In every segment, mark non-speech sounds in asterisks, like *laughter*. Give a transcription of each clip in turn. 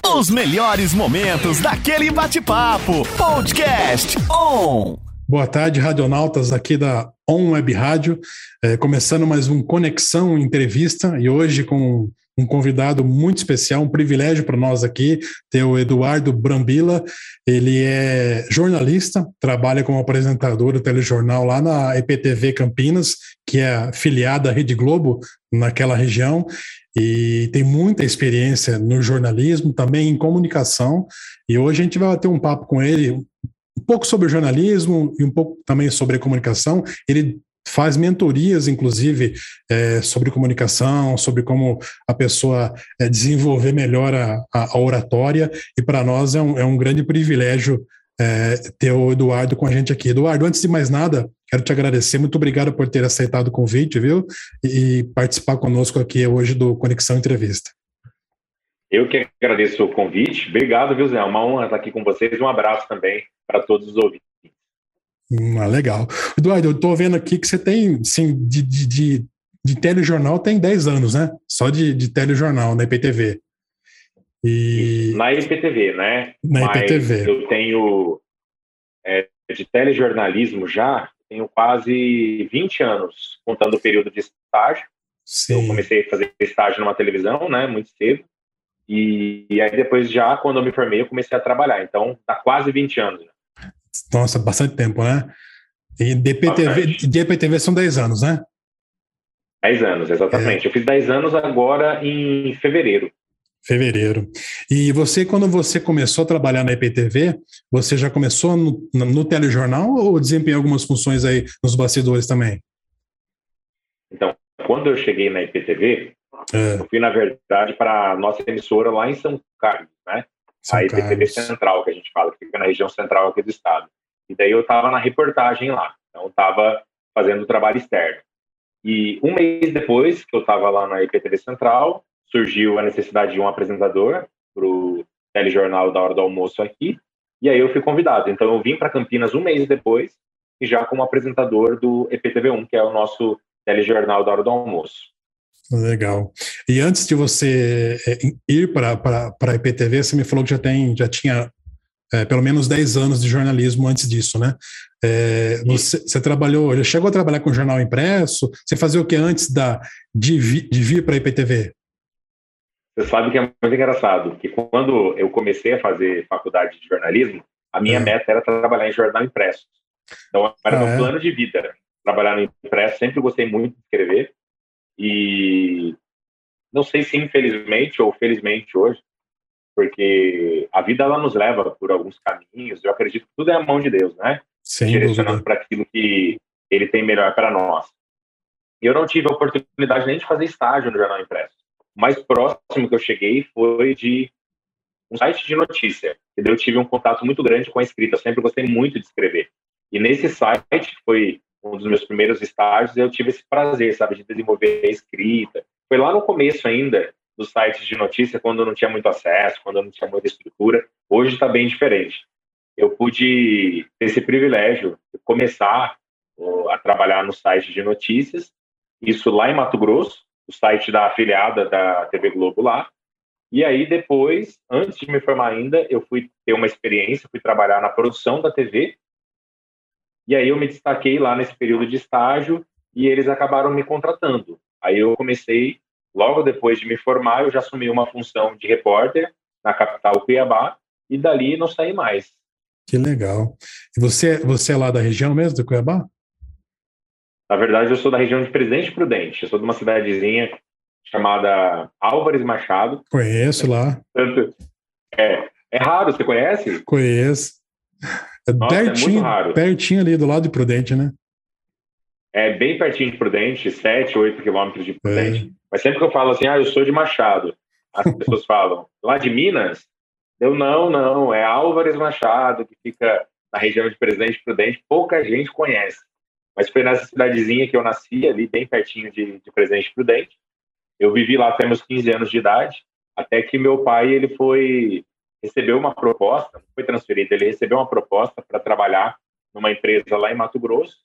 Os melhores momentos daquele bate-papo. Podcast On. Boa tarde, radionautas aqui da On Web Rádio. É, começando mais um Conexão Entrevista e hoje com um convidado muito especial, um privilégio para nós aqui, ter o Eduardo Brambila. Ele é jornalista, trabalha como apresentador do telejornal lá na EPTV Campinas, que é filiada à Rede Globo naquela região, e tem muita experiência no jornalismo, também em comunicação. E hoje a gente vai ter um papo com ele um pouco sobre jornalismo e um pouco também sobre comunicação. Ele faz mentorias, inclusive, é, sobre comunicação, sobre como a pessoa é, desenvolver melhor a, a oratória, e para nós é um, é um grande privilégio é, ter o Eduardo com a gente aqui. Eduardo, antes de mais nada, quero te agradecer, muito obrigado por ter aceitado o convite, viu? E, e participar conosco aqui hoje do Conexão Entrevista. Eu que agradeço o convite. Obrigado, viu, Zé? É uma honra estar aqui com vocês. Um abraço também para todos os ouvintes. Ah, legal. Eduardo, eu estou vendo aqui que você tem, sim, de, de, de, de telejornal tem 10 anos, né? Só de, de telejornal na IPTV. E... Na IPTV, né? Na Mas IPTV. Eu tenho é, de telejornalismo já, tenho quase 20 anos, contando o período de estágio. Sim. Eu comecei a fazer estágio numa televisão, né? Muito cedo. E, e, aí depois já, quando eu me formei, eu comecei a trabalhar. Então, tá quase 20 anos. Nossa, bastante tempo, né? E DPTV, DPTV são 10 anos, né? 10 anos, exatamente. É. Eu fiz 10 anos agora em fevereiro. Fevereiro. E você, quando você começou a trabalhar na IPTV, você já começou no, no telejornal ou desempenhou algumas funções aí nos bastidores também? Então, quando eu cheguei na IPTV, é. eu fui, na verdade, para a nossa emissora lá em São Carlos, né? São a IPTV Central, que a gente fala, que fica na região central aqui do estado. E daí eu estava na reportagem lá, então estava fazendo trabalho externo. E um mês depois que eu estava lá na IPTV Central, surgiu a necessidade de um apresentador para o telejornal da hora do almoço aqui, e aí eu fui convidado. Então eu vim para Campinas um mês depois, e já como apresentador do EPTV1, que é o nosso telejornal da hora do almoço. Legal. E antes de você é, ir para a IPTV, você me falou que já, tem, já tinha é, pelo menos 10 anos de jornalismo antes disso, né? É, você, você, trabalhou, já chegou a trabalhar com jornal impresso? Você fazia o que antes da, de, vi, de vir para a IPTV? Você sabe que é muito engraçado, que quando eu comecei a fazer faculdade de jornalismo, a minha é. meta era trabalhar em jornal impresso. Então, era ah, meu é? plano de vida, trabalhar no impresso. Sempre gostei muito de escrever. E não sei se infelizmente ou felizmente hoje, porque a vida ela nos leva por alguns caminhos. Eu acredito que tudo é a mão de Deus, né? Sem Direcionando para aquilo que Ele tem melhor para nós. E eu não tive a oportunidade nem de fazer estágio no jornal impresso. Mais próximo que eu cheguei foi de um site de notícia. Eu tive um contato muito grande com a escrita. Sempre gostei muito de escrever. E nesse site, que foi um dos meus primeiros estágios, eu tive esse prazer, sabe, de desenvolver a escrita. Foi lá no começo ainda dos sites de notícia, quando não tinha muito acesso, quando não tinha muita estrutura. Hoje está bem diferente. Eu pude ter esse privilégio de começar a trabalhar no site de notícias, isso lá em Mato Grosso, o site da afiliada da TV Globo lá. E aí depois, antes de me formar ainda, eu fui ter uma experiência, fui trabalhar na produção da TV. E aí eu me destaquei lá nesse período de estágio e eles acabaram me contratando. Aí eu comecei, logo depois de me formar, eu já assumi uma função de repórter na capital Cuiabá e dali não saí mais. Que legal. E você, você é lá da região mesmo, de Cuiabá? Na verdade, eu sou da região de Presidente Prudente. Eu sou de uma cidadezinha chamada Álvares Machado. Conheço lá. É, é raro, você conhece? Conheço. É, Nossa, pertinho, é muito raro. pertinho ali do lado de Prudente, né? É bem pertinho de Prudente, 7, 8 quilômetros de Prudente. É. Mas sempre que eu falo assim, ah, eu sou de Machado, as pessoas *laughs* falam, lá de Minas? Eu, não, não, é Álvares Machado, que fica na região de Presidente Prudente, pouca gente conhece. Mas foi nessa cidadezinha que eu nasci, ali bem pertinho de, de Presidente Prudente. Eu vivi lá até meus 15 anos de idade, até que meu pai ele foi recebeu uma proposta, não foi transferido, ele recebeu uma proposta para trabalhar numa empresa lá em Mato Grosso,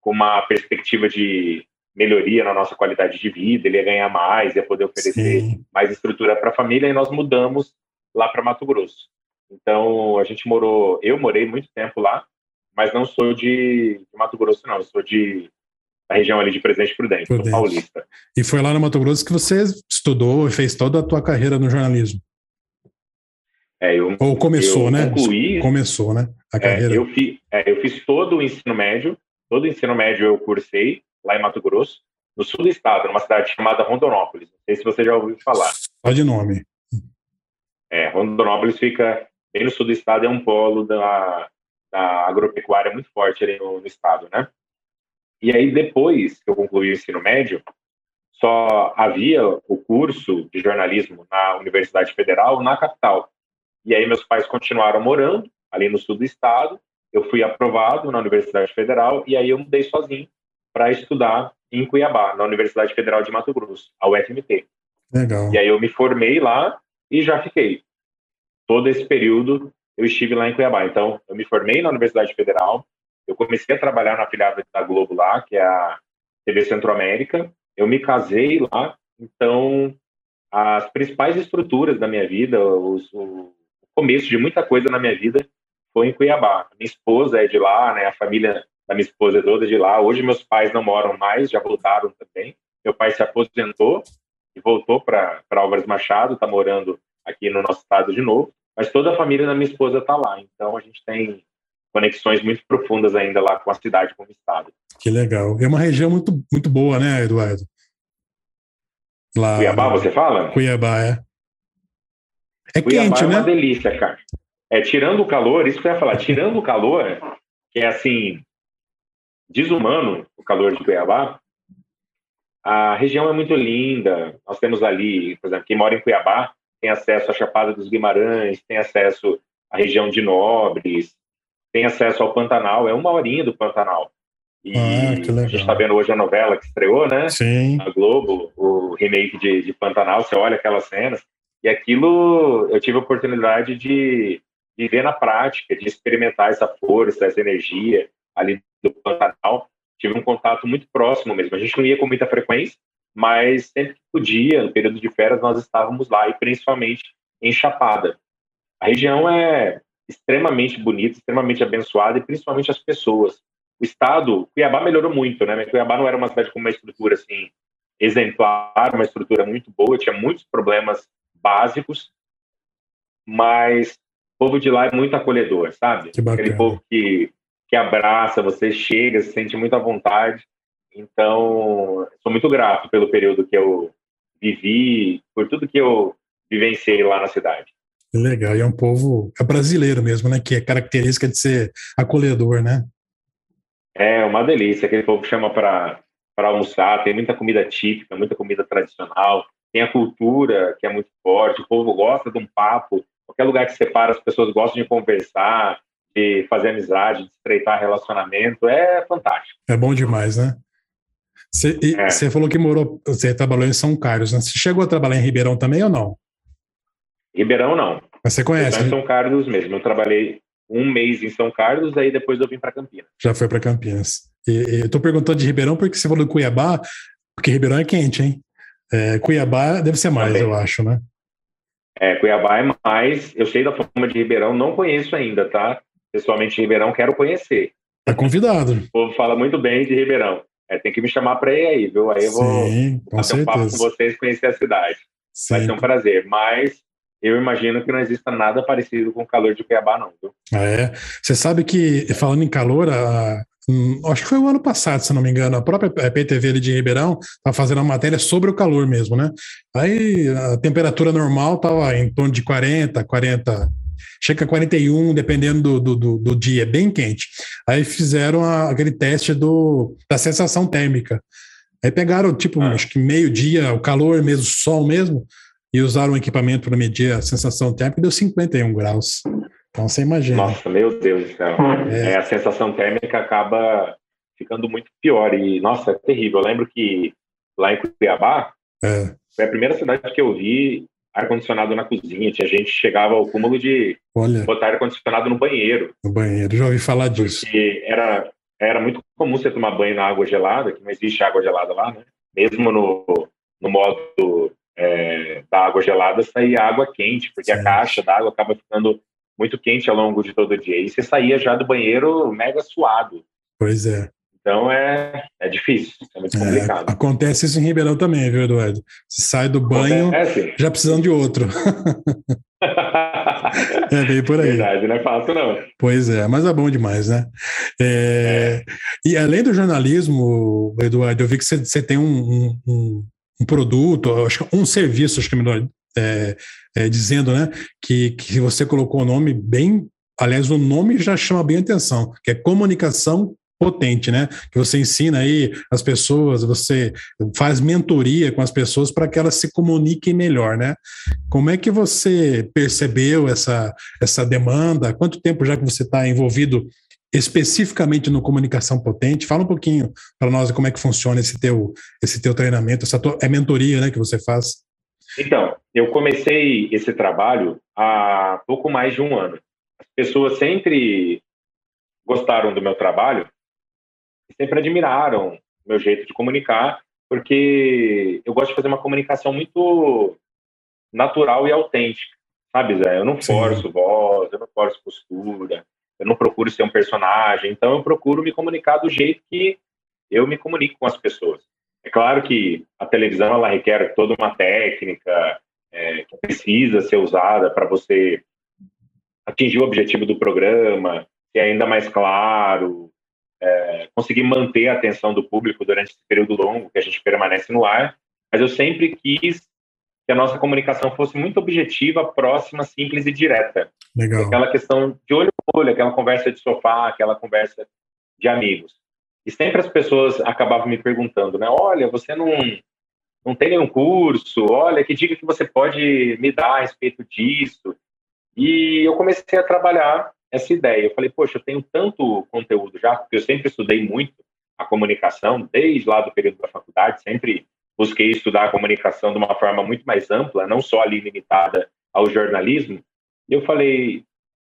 com uma perspectiva de melhoria na nossa qualidade de vida, ele ia ganhar mais, ia poder oferecer Sim. mais estrutura para a família, e nós mudamos lá para Mato Grosso. Então, a gente morou, eu morei muito tempo lá, mas não sou de, de Mato Grosso, não, eu sou de da região ali de Presidente Prudente, Prudente. paulista. E foi lá no Mato Grosso que você estudou e fez toda a tua carreira no jornalismo? É, eu, Ou começou, eu né? Concluí, começou, né? A carreira. É, eu, fi, é, eu fiz todo o ensino médio, todo o ensino médio eu cursei lá em Mato Grosso, no sul do estado, numa cidade chamada Rondonópolis. Não sei se você já ouviu falar. Só de nome. É, Rondonópolis fica bem no sul do estado, é um polo da, da agropecuária muito forte ali no, no estado, né? E aí, depois que eu concluí o ensino médio, só havia o curso de jornalismo na Universidade Federal, na capital. E aí, meus pais continuaram morando ali no sul do estado. Eu fui aprovado na Universidade Federal e aí eu mudei sozinho para estudar em Cuiabá, na Universidade Federal de Mato Grosso, a UFMT. Legal. E aí eu me formei lá e já fiquei. Todo esse período eu estive lá em Cuiabá. Então, eu me formei na Universidade Federal, eu comecei a trabalhar na afiliada da Globo lá, que é a TV Centro-América. Eu me casei lá, então as principais estruturas da minha vida, os, o começo de muita coisa na minha vida foi em Cuiabá. Minha esposa é de lá, né? A família da minha esposa é toda de lá. Hoje meus pais não moram mais, já voltaram também. Meu pai se aposentou e voltou para Álvares Machado, está morando aqui no nosso estado de novo. Mas toda a família da minha esposa está lá. Então a gente tem conexões muito profundas ainda lá com a cidade, com o estado. Que legal. É uma região muito, muito boa, né, Eduardo? Lá, Cuiabá, você fala? Cuiabá, é. É Cuiabá quente, é uma né? delícia, cara. É, tirando o calor, isso que eu ia falar, tirando o calor, que é assim, desumano o calor de Cuiabá, a região é muito linda. Nós temos ali, por exemplo, quem mora em Cuiabá tem acesso à Chapada dos Guimarães, tem acesso à região de Nobres, tem acesso ao Pantanal, é uma horinha do Pantanal. E ah, a gente está vendo hoje a novela que estreou, né? Sim. Na Globo, o remake de, de Pantanal, você olha aquelas cenas, e aquilo eu tive a oportunidade de, de ver na prática, de experimentar essa força, essa energia ali do Pantanal. Tive um contato muito próximo mesmo. A gente não ia com muita frequência, mas sempre que podia, no período de férias, nós estávamos lá, e principalmente em Chapada. A região é extremamente bonita, extremamente abençoada e principalmente as pessoas. O estado, Cuiabá melhorou muito, né? Cuiabá não era uma cidade com uma estrutura assim exemplar, uma estrutura muito boa, tinha muitos problemas básicos, mas o povo de lá é muito acolhedor, sabe? Aquele povo que, que abraça, você chega, se sente muito à vontade. Então, sou muito grato pelo período que eu vivi, por tudo que eu vivenciei lá na cidade. Legal, e é um povo é brasileiro mesmo, né? Que é característica de ser acolhedor, né? É uma delícia. Aquele povo chama para almoçar, tem muita comida típica, muita comida tradicional, tem a cultura que é muito forte, o povo gosta de um papo. Qualquer lugar que você para, as pessoas gostam de conversar, de fazer amizade, de estreitar relacionamento. É fantástico. É bom demais, né? Você, é. falou que morou, você trabalhou em São Carlos, né? Você chegou a trabalhar em Ribeirão também ou não? Ribeirão, não. Mas você conhece? Eu em São Carlos mesmo. Eu trabalhei um mês em São Carlos, aí depois eu vim para Campinas. Já foi para Campinas. E, e, eu tô perguntando de Ribeirão porque você falou de Cuiabá, porque Ribeirão é quente, hein? É, Cuiabá deve ser mais, Também. eu acho, né? É, Cuiabá é mais. Eu sei da fama de Ribeirão, não conheço ainda, tá? Pessoalmente, Ribeirão, quero conhecer. Tá convidado. O povo fala muito bem de Ribeirão. É, tem que me chamar para ir aí, viu? Aí eu vou Sim, fazer um papo com vocês conhecer a cidade. Sim. Vai ser um prazer. Mas eu imagino que não exista nada parecido com o calor de Cuiabá, não. Viu? É. Você sabe que, falando em calor, a, hum, acho que foi o ano passado, se não me engano, a própria PTV ali de Ribeirão estava fazendo uma matéria sobre o calor mesmo, né? Aí a temperatura normal estava em torno de 40, 40, chega a 41, dependendo do, do, do dia, bem quente. Aí fizeram a, aquele teste do, da sensação térmica. Aí pegaram, tipo, ah. acho que meio-dia, o calor mesmo, sol mesmo, e usaram um equipamento para medir a sensação térmica e deu 51 graus. Então você imagina. Nossa, meu Deus do céu. É. É, a sensação térmica acaba ficando muito pior. E, nossa, é terrível. Eu lembro que lá em Cuiabá, é. foi a primeira cidade que eu vi ar-condicionado na cozinha. Tinha gente que chegava ao cúmulo de Olha, botar ar-condicionado no banheiro. No banheiro, já ouvi falar disso. Porque era, era muito comum você tomar banho na água gelada, que não existe água gelada lá, né? Mesmo no, no modo é, da água gelada sair água quente, porque Sim. a caixa d'água acaba ficando muito quente ao longo de todo o dia. E você saía já do banheiro mega suado. Pois é. Então é, é difícil, é muito é, complicado. Acontece isso em Ribeirão também, viu, Eduardo? Você sai do banho acontece. já precisando de outro. *laughs* é bem por aí. Verdade, não é fácil, não. Pois é, mas é bom demais, né? É, é. E além do jornalismo, Eduardo, eu vi que você, você tem um, um, um produto, acho que um serviço, acho que é melhor é, é, dizendo, né? Que, que você colocou o nome bem. Aliás, o nome já chama bem atenção, que é comunicação potente, né? Que você ensina aí as pessoas, você faz mentoria com as pessoas para que elas se comuniquem melhor, né? Como é que você percebeu essa, essa demanda? Quanto tempo já que você está envolvido especificamente no comunicação potente? Fala um pouquinho para nós como é que funciona esse teu, esse teu treinamento, essa tua, é mentoria, né, que você faz? Então, eu comecei esse trabalho há pouco mais de um ano. As pessoas sempre gostaram do meu trabalho sempre admiraram meu jeito de comunicar, porque eu gosto de fazer uma comunicação muito natural e autêntica, sabe, Zé? Eu não forço Sim. voz, eu não forço postura, eu não procuro ser um personagem, então eu procuro me comunicar do jeito que eu me comunico com as pessoas. É claro que a televisão ela requer toda uma técnica é, que precisa ser usada para você atingir o objetivo do programa, ser ainda mais claro, é, conseguir manter a atenção do público durante esse período longo que a gente permanece no ar, mas eu sempre quis que a nossa comunicação fosse muito objetiva, próxima, simples e direta. Legal. Aquela questão de olho no olho, aquela conversa de sofá, aquela conversa de amigos. E sempre as pessoas acabavam me perguntando, né? Olha, você não não tem nenhum curso, olha, que dica que você pode me dar a respeito disso? E eu comecei a trabalhar essa ideia. Eu falei, poxa, eu tenho tanto conteúdo já, porque eu sempre estudei muito a comunicação, desde lá do período da faculdade, sempre busquei estudar a comunicação de uma forma muito mais ampla, não só ali limitada ao jornalismo. E eu falei,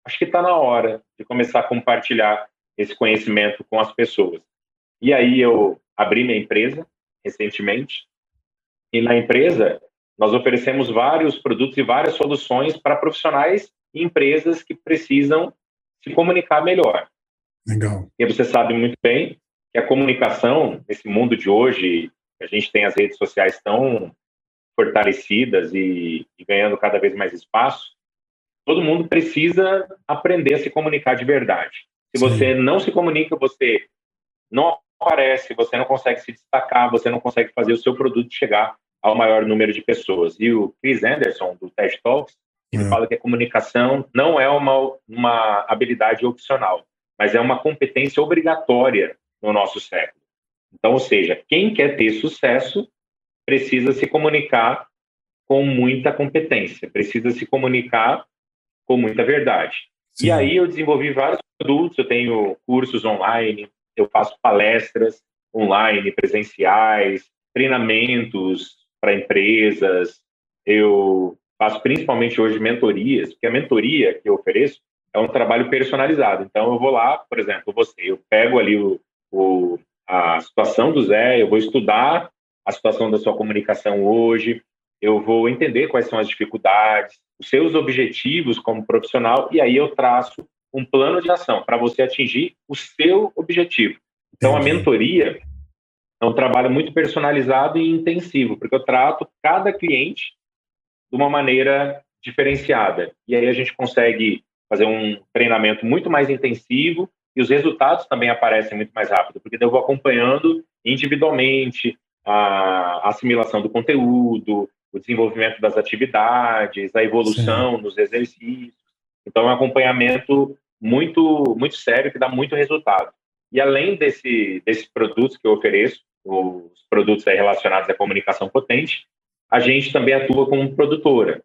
acho que está na hora de começar a compartilhar esse conhecimento com as pessoas. E aí eu abri minha empresa recentemente, e na empresa nós oferecemos vários produtos e várias soluções para profissionais e empresas que precisam se comunicar melhor. Legal. E você sabe muito bem que a comunicação, nesse mundo de hoje, a gente tem as redes sociais tão fortalecidas e, e ganhando cada vez mais espaço, todo mundo precisa aprender a se comunicar de verdade. Se Sim. você não se comunica, você não aparece, você não consegue se destacar, você não consegue fazer o seu produto chegar ao maior número de pessoas. E o Chris Anderson, do TED Talks, ele é. fala que a comunicação não é uma, uma habilidade opcional, mas é uma competência obrigatória no nosso século. Então, ou seja, quem quer ter sucesso precisa se comunicar com muita competência, precisa se comunicar com muita verdade. Sim. E aí eu desenvolvi vários produtos, eu tenho cursos online, eu faço palestras online, presenciais, treinamentos para empresas, eu faço principalmente hoje mentorias, porque a mentoria que eu ofereço é um trabalho personalizado. Então, eu vou lá, por exemplo, você, eu pego ali o, o, a situação do Zé, eu vou estudar a situação da sua comunicação hoje, eu vou entender quais são as dificuldades, os seus objetivos como profissional, e aí eu traço um plano de ação para você atingir o seu objetivo. Então, a mentoria é um trabalho muito personalizado e intensivo, porque eu trato cada cliente de uma maneira diferenciada. E aí a gente consegue fazer um treinamento muito mais intensivo e os resultados também aparecem muito mais rápido, porque eu vou acompanhando individualmente a assimilação do conteúdo, o desenvolvimento das atividades, a evolução Sim. nos exercícios. Então, é um acompanhamento muito, muito sério que dá muito resultado. E além desse, desses produtos que eu ofereço, os produtos relacionados à comunicação potente, a gente também atua como produtora.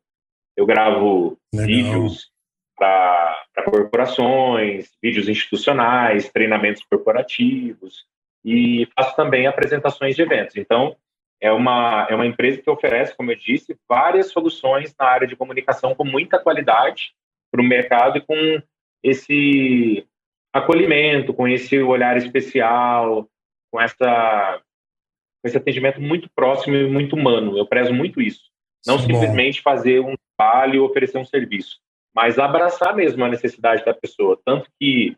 Eu gravo Legal. vídeos para corporações, vídeos institucionais, treinamentos corporativos e faço também apresentações de eventos. Então, é uma, é uma empresa que oferece, como eu disse, várias soluções na área de comunicação com muita qualidade para o mercado e com esse acolhimento, com esse olhar especial, com essa esse atendimento muito próximo e muito humano. Eu prezo muito isso. Não simplesmente fazer um trabalho, oferecer um serviço, mas abraçar mesmo a necessidade da pessoa. Tanto que,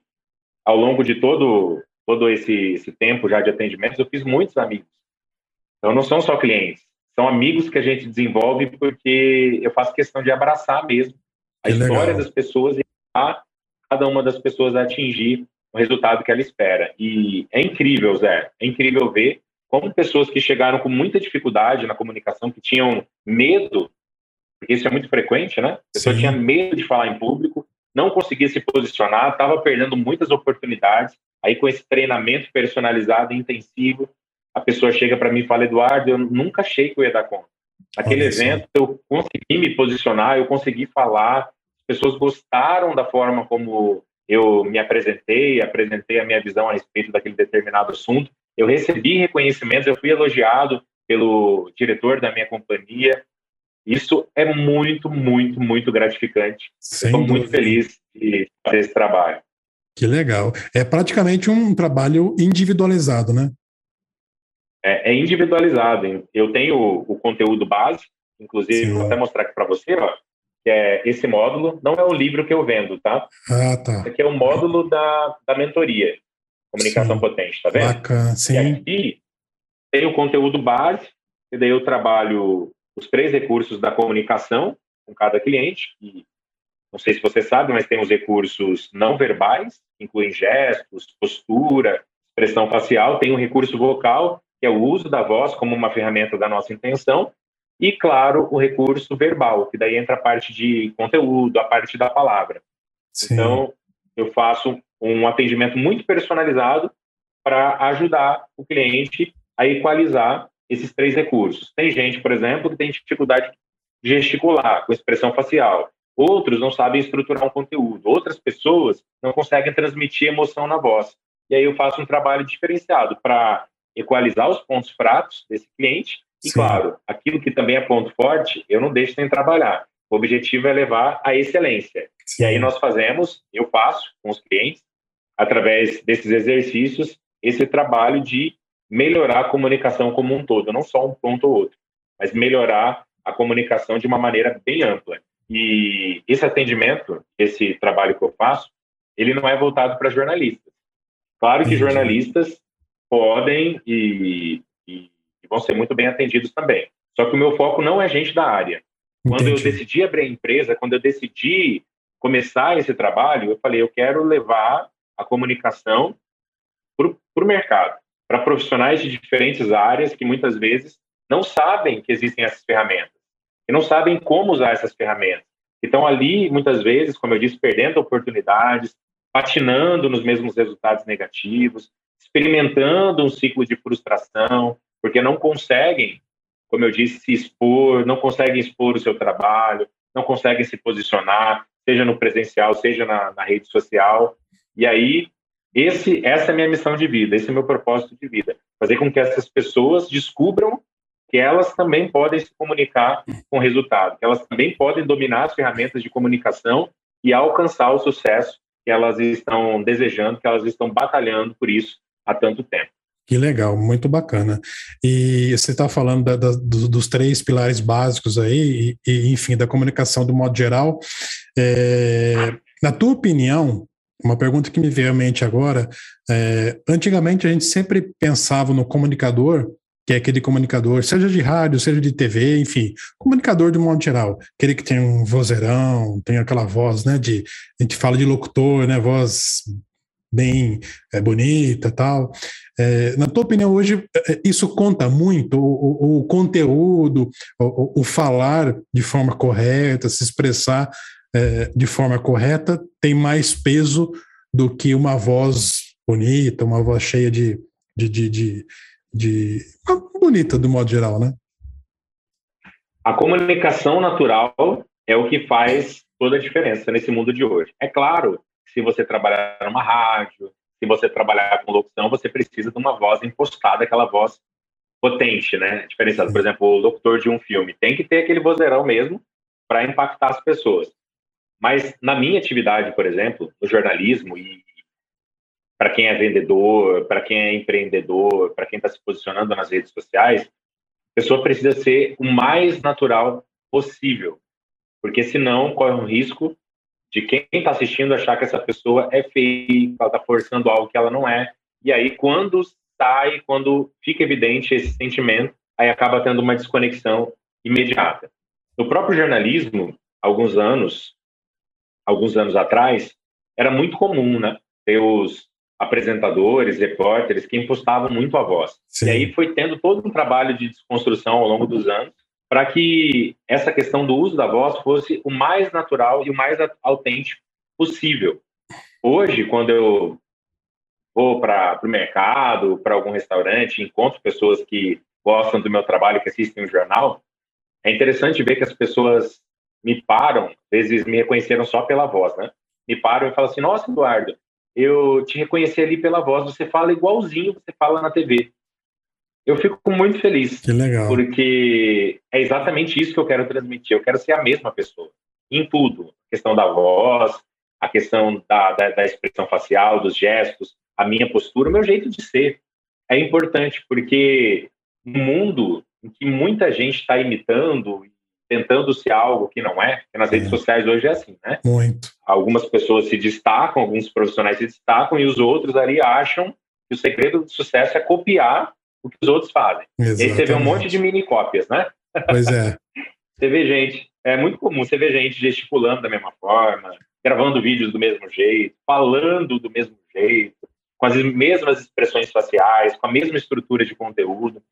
ao longo de todo, todo esse, esse tempo já de atendimento, eu fiz muitos amigos. Então, não são só clientes, são amigos que a gente desenvolve porque eu faço questão de abraçar mesmo a que história legal. das pessoas e cada uma das pessoas a atingir o resultado que ela espera. E é incrível, Zé, é incrível ver como pessoas que chegaram com muita dificuldade na comunicação, que tinham medo, porque isso é muito frequente, né? A pessoa Sim. tinha medo de falar em público, não conseguia se posicionar, estava perdendo muitas oportunidades. Aí, com esse treinamento personalizado e intensivo, a pessoa chega para mim e fala: Eduardo, eu nunca achei que eu ia dar conta. Aquele Olha evento, sim. eu consegui me posicionar, eu consegui falar, as pessoas gostaram da forma como eu me apresentei, apresentei a minha visão a respeito daquele determinado assunto. Eu recebi reconhecimentos, eu fui elogiado pelo diretor da minha companhia. Isso é muito, muito, muito gratificante. Estou muito feliz de fazer esse trabalho. Que legal. É praticamente um trabalho individualizado, né? É, é individualizado. Eu tenho o, conteúdo base, inclusive, Sim. vou até mostrar aqui para você, ó que é esse módulo, não é o livro que eu vendo, tá? Ah, tá. Esse aqui é o módulo da, da mentoria, Comunicação sim. Potente, tá vendo? Bacana, sim. E aqui tem o conteúdo base, e daí eu trabalho os três recursos da comunicação com cada cliente, e não sei se você sabe, mas tem os recursos não verbais, incluem gestos, postura, expressão facial, tem o recurso vocal, que é o uso da voz como uma ferramenta da nossa intenção, e, claro, o recurso verbal, que daí entra a parte de conteúdo, a parte da palavra. Sim. Então, eu faço um atendimento muito personalizado para ajudar o cliente a equalizar esses três recursos. Tem gente, por exemplo, que tem dificuldade de gesticular, com expressão facial. Outros não sabem estruturar um conteúdo. Outras pessoas não conseguem transmitir emoção na voz. E aí eu faço um trabalho diferenciado para equalizar os pontos fracos desse cliente e, Sim. claro, aquilo que também é ponto forte, eu não deixo sem trabalhar. O objetivo é levar à excelência. Sim. E aí nós fazemos, eu faço com os clientes, através desses exercícios, esse trabalho de melhorar a comunicação como um todo, não só um ponto ou outro, mas melhorar a comunicação de uma maneira bem ampla. E esse atendimento, esse trabalho que eu faço, ele não é voltado para jornalistas. Claro que jornalistas podem e, e vão ser muito bem atendidos também. Só que o meu foco não é gente da área. Quando Entendi. eu decidi abrir a empresa, quando eu decidi começar esse trabalho, eu falei, eu quero levar a comunicação para o mercado, para profissionais de diferentes áreas que muitas vezes não sabem que existem essas ferramentas, e não sabem como usar essas ferramentas. Então, ali, muitas vezes, como eu disse, perdendo oportunidades, patinando nos mesmos resultados negativos, experimentando um ciclo de frustração, porque não conseguem, como eu disse, se expor, não conseguem expor o seu trabalho, não conseguem se posicionar, seja no presencial, seja na, na rede social. E aí, esse, essa é a minha missão de vida, esse é o meu propósito de vida, fazer com que essas pessoas descubram que elas também podem se comunicar com resultado, que elas também podem dominar as ferramentas de comunicação e alcançar o sucesso que elas estão desejando, que elas estão batalhando por isso há tanto tempo. Que legal, muito bacana. E você está falando da, da, dos três pilares básicos aí, e, e, enfim, da comunicação do modo geral. É, na tua opinião, uma pergunta que me veio à mente agora, é, antigamente a gente sempre pensava no comunicador, que é aquele comunicador, seja de rádio, seja de TV, enfim, comunicador de modo geral, aquele que tem um vozeirão, tem aquela voz, né, de, a gente fala de locutor, né, voz bem é, bonita tal. É, na tua opinião, hoje, é, isso conta muito? O, o, o conteúdo, o, o, falar de forma correta, se expressar é, de forma correta, tem mais peso do que uma voz bonita, uma voz cheia de. de, de, de, de bonita, do modo geral, né? A comunicação natural é o que faz toda a diferença nesse mundo de hoje. É claro se você trabalhar numa rádio, se você trabalhar com locução, você precisa de uma voz impostada, aquela voz potente, né? Diferenciada. Por exemplo, o locutor de um filme tem que ter aquele vozeirão mesmo para impactar as pessoas. Mas na minha atividade, por exemplo, no jornalismo e para quem é vendedor, para quem é empreendedor, para quem está se posicionando nas redes sociais, a pessoa precisa ser o mais natural possível. Porque senão corre um risco de quem está assistindo achar que essa pessoa é feia, ela está forçando algo que ela não é. E aí, quando sai, quando fica evidente esse sentimento, aí acaba tendo uma desconexão imediata. No próprio jornalismo, alguns anos, alguns anos atrás, era muito comum, né, ter os apresentadores, repórteres que impostavam muito a voz. Sim. E aí foi tendo todo um trabalho de desconstrução ao longo dos anos para que essa questão do uso da voz fosse o mais natural e o mais autêntico possível. Hoje, quando eu vou para o mercado, para algum restaurante, encontro pessoas que gostam do meu trabalho, que assistem o jornal, é interessante ver que as pessoas me param, às vezes me reconheceram só pela voz, né? Me param e falam assim: Nossa, Eduardo, eu te reconheci ali pela voz, você fala igualzinho você fala na TV. Eu fico muito feliz. Que legal. Porque é exatamente isso que eu quero transmitir. Eu quero ser a mesma pessoa. Em tudo. A questão da voz, a questão da, da, da expressão facial, dos gestos, a minha postura, o meu jeito de ser. É importante, porque no mundo em que muita gente está imitando, tentando ser algo que não é, porque nas é. redes sociais hoje é assim, né? Muito. Algumas pessoas se destacam, alguns profissionais se destacam, e os outros ali acham que o segredo do sucesso é copiar o que os outros fazem. Exatamente. E aí você vê um monte de mini cópias, né? Pois é. *laughs* você vê gente, é muito comum, você vê gente gesticulando da mesma forma, gravando vídeos do mesmo jeito, falando do mesmo jeito, com as mesmas expressões faciais, com a mesma estrutura de conteúdo.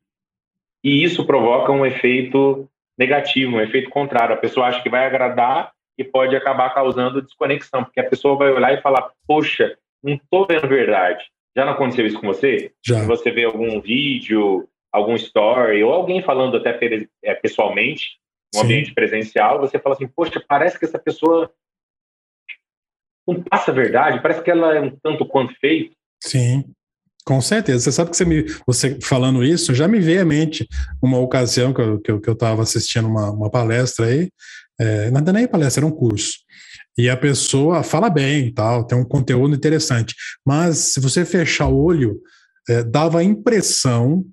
E isso provoca um efeito negativo, um efeito contrário. A pessoa acha que vai agradar e pode acabar causando desconexão, porque a pessoa vai olhar e falar: Poxa, não estou vendo verdade. Já não aconteceu isso com você? Já. Você vê algum vídeo, algum story, ou alguém falando até é, pessoalmente, no ambiente presencial, você fala assim, poxa, parece que essa pessoa não passa a verdade, parece que ela é um tanto quanto feito. Sim, com certeza. Você sabe que você, me, você falando isso, já me veio à mente uma ocasião que eu estava que eu, que eu assistindo uma, uma palestra aí, é, não nem palestra, era um curso. E a pessoa fala bem tal, tem um conteúdo interessante. Mas se você fechar o olho, é, dava a impressão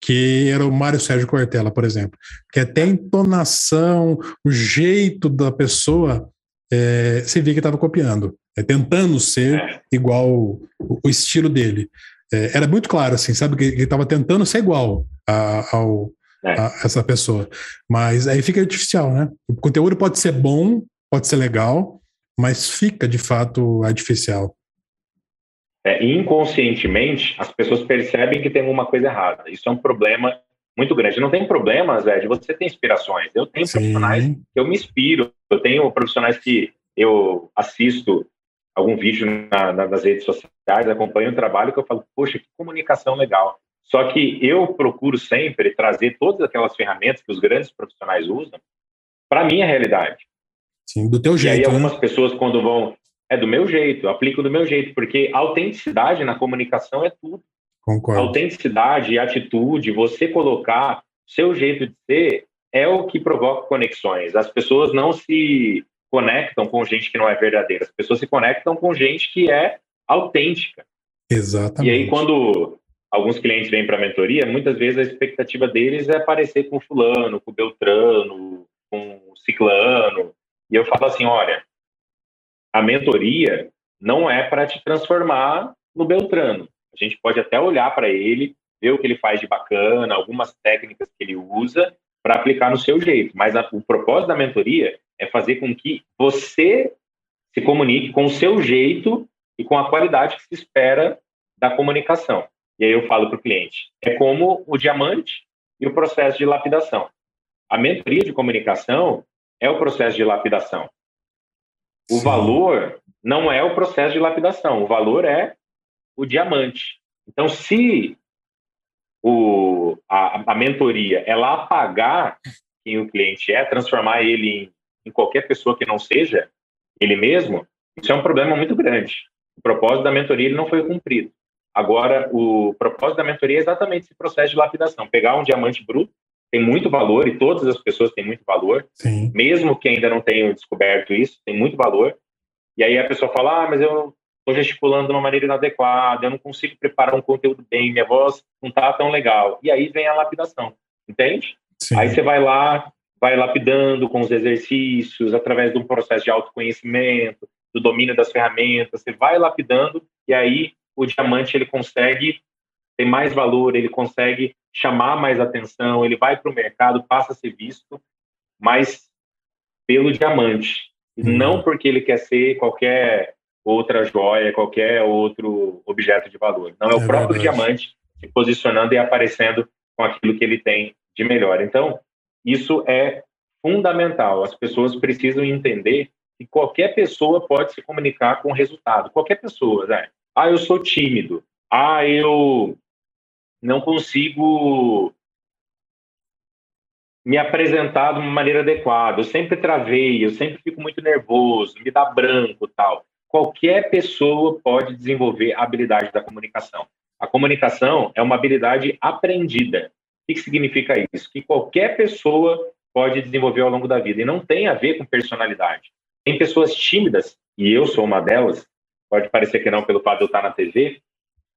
que era o Mário Sérgio Cortella, por exemplo. Que até a entonação, o jeito da pessoa, é, você via que estava copiando, é, tentando ser é. igual o, o estilo dele. É, era muito claro, assim, sabe, que ele estava tentando ser igual a, ao, é. a essa pessoa. Mas aí fica artificial, né? O conteúdo pode ser bom, pode ser legal, mas fica de fato artificial. É, inconscientemente, as pessoas percebem que tem alguma coisa errada. Isso é um problema muito grande. Não tem problemas, Zé, de você ter inspirações. Eu tenho Sim. profissionais que eu me inspiro. Eu tenho profissionais que eu assisto algum vídeo na, na, nas redes sociais, acompanho o trabalho que eu falo, poxa, que comunicação legal. Só que eu procuro sempre trazer todas aquelas ferramentas que os grandes profissionais usam para a minha realidade. Sim, do teu jeito. E aí algumas né? pessoas quando vão é do meu jeito, eu aplico do meu jeito, porque autenticidade na comunicação é tudo. Concordo. Autenticidade e atitude, você colocar seu jeito de ser é o que provoca conexões. As pessoas não se conectam com gente que não é verdadeira, as pessoas se conectam com gente que é autêntica. Exatamente. E aí quando alguns clientes vêm para a mentoria, muitas vezes a expectativa deles é parecer com fulano, com Beltrano, com ciclano, e eu falo assim, olha, a mentoria não é para te transformar no Beltrano. A gente pode até olhar para ele, ver o que ele faz de bacana, algumas técnicas que ele usa para aplicar no seu jeito. Mas a, o propósito da mentoria é fazer com que você se comunique com o seu jeito e com a qualidade que se espera da comunicação. E aí eu falo para o cliente, é como o diamante e o processo de lapidação. A mentoria de comunicação é o processo de lapidação. O Sim. valor não é o processo de lapidação, o valor é o diamante. Então, se o, a, a mentoria ela apagar quem o cliente é, transformar ele em, em qualquer pessoa que não seja ele mesmo, isso é um problema muito grande. O propósito da mentoria ele não foi cumprido. Agora, o propósito da mentoria é exatamente esse processo de lapidação, pegar um diamante bruto tem muito valor e todas as pessoas têm muito valor, Sim. mesmo que ainda não tenham descoberto isso, tem muito valor. E aí a pessoa fala: ah, mas eu estou gesticulando de uma maneira inadequada, eu não consigo preparar um conteúdo bem, minha voz não está tão legal. E aí vem a lapidação, entende? Sim. Aí você vai lá, vai lapidando com os exercícios, através de um processo de autoconhecimento, do domínio das ferramentas, você vai lapidando e aí o diamante ele consegue ter mais valor, ele consegue chamar mais atenção, ele vai para o mercado, passa a ser visto, mas pelo diamante, uhum. não porque ele quer ser qualquer outra joia, qualquer outro objeto de valor. Não é, é o próprio verdade. diamante se posicionando e aparecendo com aquilo que ele tem de melhor. Então, isso é fundamental. As pessoas precisam entender que qualquer pessoa pode se comunicar com resultado. Qualquer pessoa, né? Ah, eu sou tímido. Ah, eu não consigo me apresentar de uma maneira adequada. Eu sempre travei, eu sempre fico muito nervoso, me dá branco, tal. Qualquer pessoa pode desenvolver a habilidade da comunicação. A comunicação é uma habilidade aprendida. O que significa isso? Que qualquer pessoa pode desenvolver ao longo da vida e não tem a ver com personalidade. Tem pessoas tímidas, e eu sou uma delas, pode parecer que não pelo fato de eu estar na TV,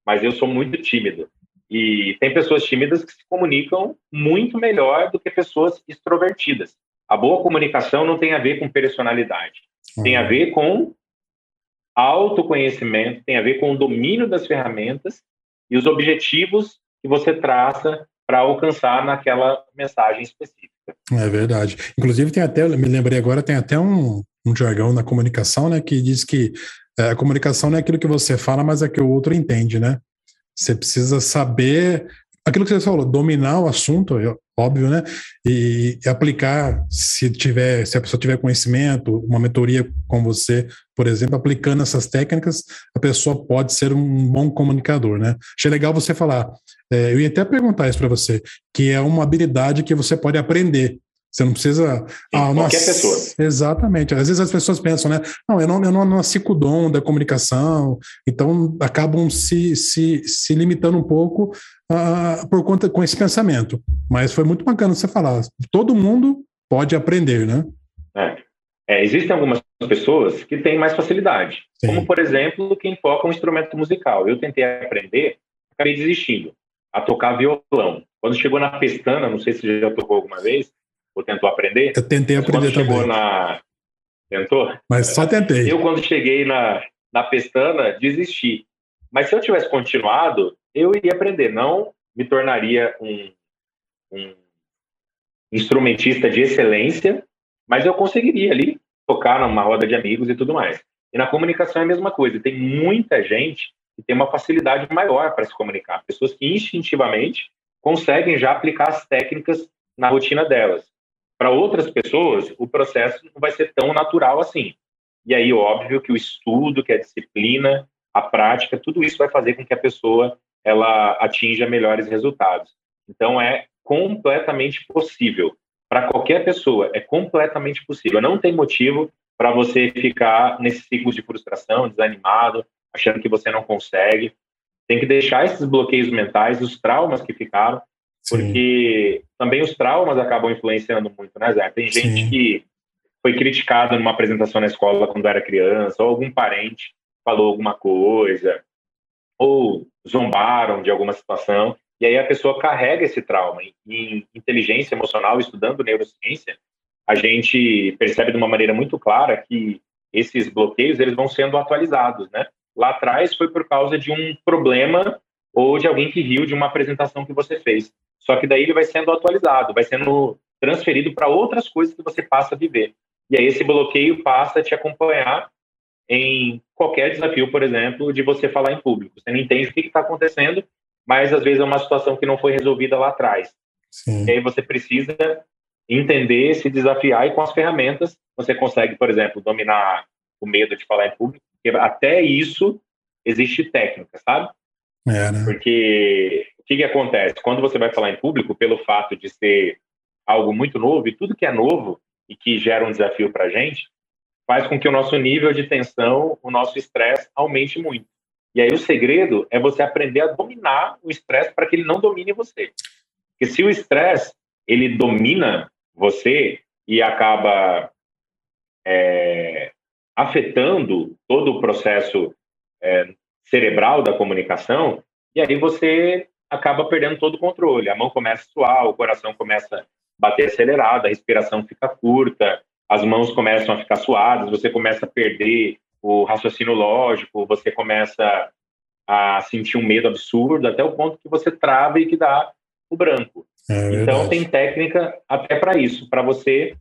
mas eu sou muito tímido. E tem pessoas tímidas que se comunicam muito melhor do que pessoas extrovertidas. A boa comunicação não tem a ver com personalidade, tem a ver com autoconhecimento, tem a ver com o domínio das ferramentas e os objetivos que você traça para alcançar naquela mensagem específica. É verdade. Inclusive tem até, me lembrei agora, tem até um, um jargão na comunicação, né, que diz que é, a comunicação não é aquilo que você fala, mas é que o outro entende, né? Você precisa saber aquilo que você falou, dominar o assunto, é óbvio, né? E, e, aplicar, se tiver, se a pessoa tiver conhecimento, uma mentoria com você, por exemplo, aplicando essas técnicas, a pessoa pode ser um bom comunicador, né? Achei legal você falar. É, eu ia até perguntar isso para você, que é uma habilidade que você pode aprender. Você não precisa. ah, qualquer nossa, pessoa. Exatamente. Às vezes as pessoas pensam, né? Não, eu não, eu não nasci com o dom da comunicação, então acabam se, se, se limitando um pouco uh, por conta com esse pensamento. Mas foi muito bacana você falar. Todo mundo pode aprender, né? É. É, existem algumas pessoas que têm mais facilidade, Sim. como por exemplo quem toca um instrumento musical. Eu tentei aprender, acabei desistindo a tocar violão. Quando chegou na pestana, não sei se você já tocou alguma vez, ou tentou aprender? Eu tentei aprender também. Na... Tentou? Mas só tentei. Eu, quando cheguei na, na pestana, desisti. Mas se eu tivesse continuado, eu iria aprender. Não me tornaria um, um instrumentista de excelência, mas eu conseguiria ali tocar numa roda de amigos e tudo mais. E na comunicação é a mesma coisa. Tem muita gente que tem uma facilidade maior para se comunicar. Pessoas que instintivamente conseguem já aplicar as técnicas na rotina delas. Para outras pessoas, o processo não vai ser tão natural assim. E aí, óbvio que o estudo, que a disciplina, a prática, tudo isso vai fazer com que a pessoa ela atinja melhores resultados. Então, é completamente possível. Para qualquer pessoa, é completamente possível. Não tem motivo para você ficar nesse ciclo de frustração, desanimado, achando que você não consegue. Tem que deixar esses bloqueios mentais, os traumas que ficaram, porque Sim. também os traumas acabam influenciando muito, né, Zé? Tem gente Sim. que foi criticada numa apresentação na escola quando era criança, ou algum parente falou alguma coisa, ou zombaram de alguma situação, e aí a pessoa carrega esse trauma. Em inteligência emocional, estudando neurociência, a gente percebe de uma maneira muito clara que esses bloqueios eles vão sendo atualizados, né? Lá atrás foi por causa de um problema ou de alguém que riu de uma apresentação que você fez. Só que daí ele vai sendo atualizado, vai sendo transferido para outras coisas que você passa a viver. E aí esse bloqueio passa a te acompanhar em qualquer desafio, por exemplo, de você falar em público. Você não entende o que está acontecendo, mas às vezes é uma situação que não foi resolvida lá atrás. Sim. E aí você precisa entender, se desafiar e com as ferramentas você consegue, por exemplo, dominar o medo de falar em público, porque até isso existe técnica, sabe? É, né? Porque o que, que acontece? Quando você vai falar em público, pelo fato de ser algo muito novo, e tudo que é novo e que gera um desafio para a gente, faz com que o nosso nível de tensão, o nosso estresse aumente muito. E aí o segredo é você aprender a dominar o estresse para que ele não domine você. Porque se o estresse ele domina você e acaba é, afetando todo o processo é, cerebral da comunicação, e aí você acaba perdendo todo o controle. A mão começa a suar, o coração começa a bater acelerado, a respiração fica curta, as mãos começam a ficar suadas, você começa a perder o raciocínio lógico, você começa a sentir um medo absurdo, até o ponto que você trava e que dá o branco. É então, tem técnica até para isso, para você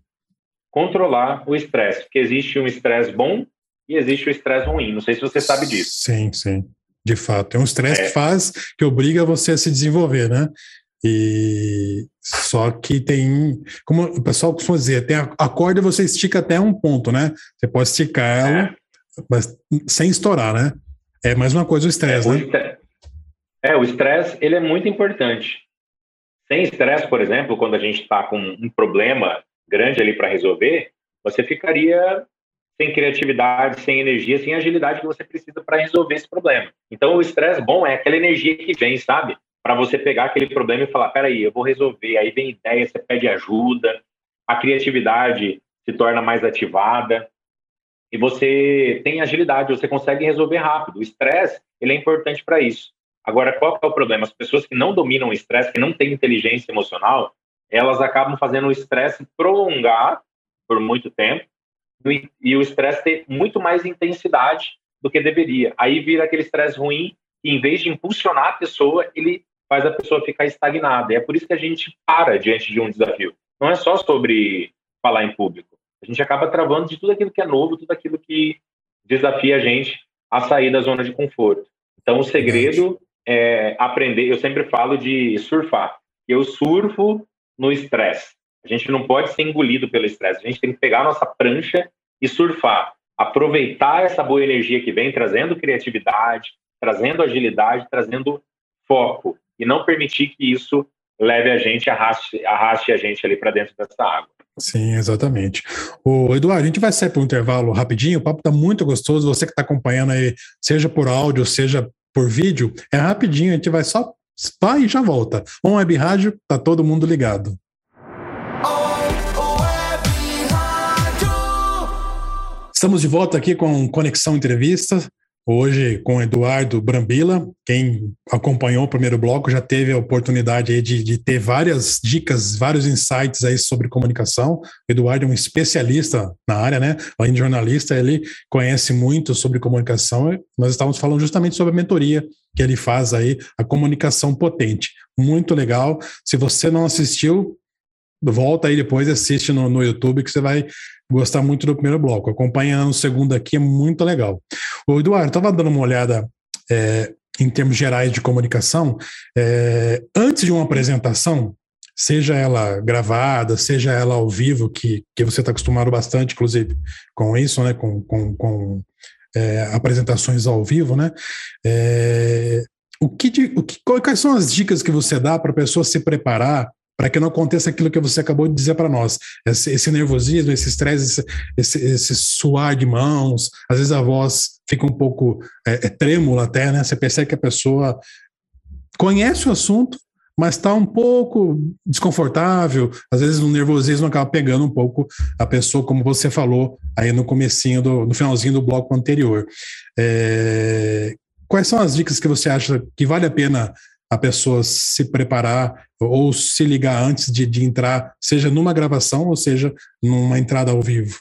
controlar o estresse, porque existe um estresse bom e existe o estresse ruim. Não sei se você sabe disso. Sim, sim. De fato, é um estresse é. que faz, que obriga você a se desenvolver, né? E só que tem, como o pessoal costuma dizer, tem a, a corda você estica até um ponto, né? Você pode esticar ela, é. mas sem estourar, né? É mais uma coisa o estresse, é, né? É, o estresse, ele é muito importante. Sem estresse, por exemplo, quando a gente está com um problema grande ali para resolver, você ficaria sem criatividade, sem energia, sem agilidade que você precisa para resolver esse problema. Então, o estresse bom é aquela energia que vem, sabe? Para você pegar aquele problema e falar: peraí, eu vou resolver. Aí vem ideia, você pede ajuda, a criatividade se torna mais ativada e você tem agilidade, você consegue resolver rápido. O estresse, ele é importante para isso. Agora, qual é o problema? As pessoas que não dominam o estresse, que não têm inteligência emocional, elas acabam fazendo o estresse prolongar por muito tempo e o estresse ter muito mais intensidade do que deveria. Aí vira aquele estresse ruim e, em vez de impulsionar a pessoa, ele faz a pessoa ficar estagnada. E é por isso que a gente para diante de um desafio. Não é só sobre falar em público. A gente acaba travando de tudo aquilo que é novo, tudo aquilo que desafia a gente a sair da zona de conforto. Então, o segredo é aprender. Eu sempre falo de surfar. Eu surfo no estresse. A gente não pode ser engolido pelo estresse. A gente tem que pegar a nossa prancha e surfar. Aproveitar essa boa energia que vem, trazendo criatividade, trazendo agilidade, trazendo foco. E não permitir que isso leve a gente, arraste, arraste a gente ali para dentro dessa água. Sim, exatamente. O Eduardo, a gente vai sair para um intervalo rapidinho, o papo está muito gostoso. Você que está acompanhando aí, seja por áudio, seja por vídeo, é rapidinho, a gente vai só vai e já volta. Um web rádio, tá todo mundo ligado. Estamos de volta aqui com Conexão Entrevista, hoje com Eduardo Brambila. Quem acompanhou o primeiro bloco já teve a oportunidade de, de, ter várias dicas, vários insights aí sobre comunicação. O Eduardo é um especialista na área, né? Além de jornalista, ele conhece muito sobre comunicação. Nós estávamos falando justamente sobre a mentoria que ele faz aí, a comunicação potente. Muito legal. Se você não assistiu, volta aí depois e assiste no, no YouTube que você vai gostar muito do primeiro bloco. Acompanhando o segundo aqui é muito legal. O Eduardo, estava dando uma olhada é, em termos gerais de comunicação. É, antes de uma apresentação, seja ela gravada, seja ela ao vivo, que, que você está acostumado bastante, inclusive, com isso, né? Com, com, com é, apresentações ao vivo, né? É, o que, o que, quais são as dicas que você dá para a pessoa se preparar para que não aconteça aquilo que você acabou de dizer para nós. Esse, esse, nervosismo, esse estresse, esse, esse, suar de mãos, às vezes a voz fica um pouco é, é trêmula até, né? Você percebe que a pessoa conhece o assunto, mas está um pouco desconfortável, às vezes o nervosismo acaba pegando um pouco a pessoa, como você falou aí no comecinho, do, no finalzinho do bloco anterior. É, quais são as dicas que você acha que vale a pena a pessoa se preparar ou se ligar antes de, de entrar, seja numa gravação ou seja numa entrada ao vivo?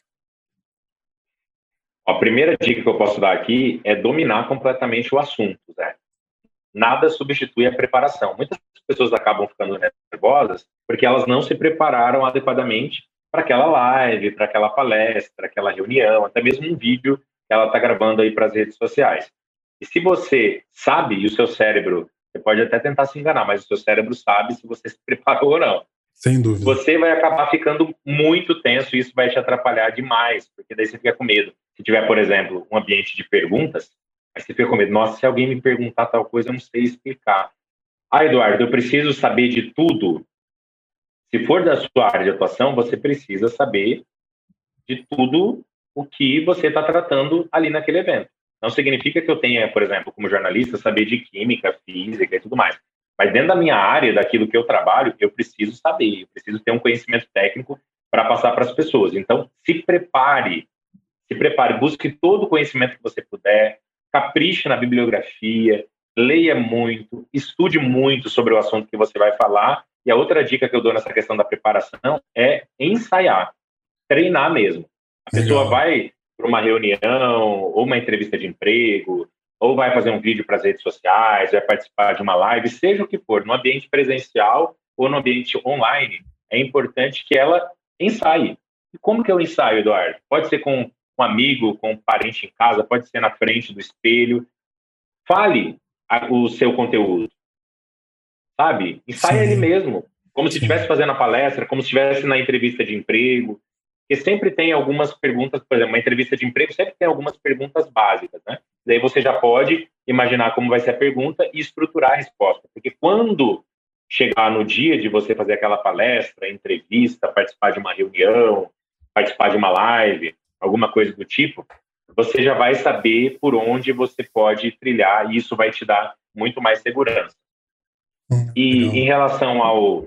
A primeira dica que eu posso dar aqui é dominar completamente o assunto, Zé. Nada substitui a preparação. Muitas pessoas acabam ficando nervosas porque elas não se prepararam adequadamente para aquela live, para aquela palestra, aquela reunião, até mesmo um vídeo que ela está gravando aí para as redes sociais. E se você sabe e o seu cérebro você pode até tentar se enganar, mas o seu cérebro sabe se você *laughs* se preparou ou não. Sem dúvida. Você vai acabar ficando muito tenso e isso vai te atrapalhar demais, porque daí você fica com medo. Se tiver, por exemplo, um ambiente de perguntas, aí você fica com medo. Nossa, se alguém me perguntar tal coisa, eu não sei explicar. Ah, Eduardo, eu preciso saber de tudo. Se for da sua área de atuação, você precisa saber de tudo o que você está tratando ali naquele evento. Não significa que eu tenha, por exemplo, como jornalista, saber de química, física e tudo mais. Mas dentro da minha área, daquilo que eu trabalho, eu preciso saber, eu preciso ter um conhecimento técnico para passar para as pessoas. Então, se prepare, se prepare, busque todo o conhecimento que você puder, capriche na bibliografia, leia muito, estude muito sobre o assunto que você vai falar E a outra dica que eu dou nessa questão da preparação é ensaiar, treinar mesmo. A Legal. pessoa vai para uma reunião ou uma entrevista de emprego, ou vai fazer um vídeo para as redes sociais, vai participar de uma live, seja o que for, no ambiente presencial ou no ambiente online, é importante que ela ensaie. E como que é o ensaio, Eduardo? Pode ser com um amigo, com um parente em casa, pode ser na frente do espelho. Fale o seu conteúdo. Sabe? Ensaie ele mesmo. Como se estivesse fazendo a palestra, como se estivesse na entrevista de emprego. Porque sempre tem algumas perguntas, por exemplo, uma entrevista de emprego sempre tem algumas perguntas básicas, né? Daí você já pode imaginar como vai ser a pergunta e estruturar a resposta. Porque quando chegar no dia de você fazer aquela palestra, entrevista, participar de uma reunião, participar de uma live, alguma coisa do tipo, você já vai saber por onde você pode trilhar e isso vai te dar muito mais segurança. Hum, e em relação ao,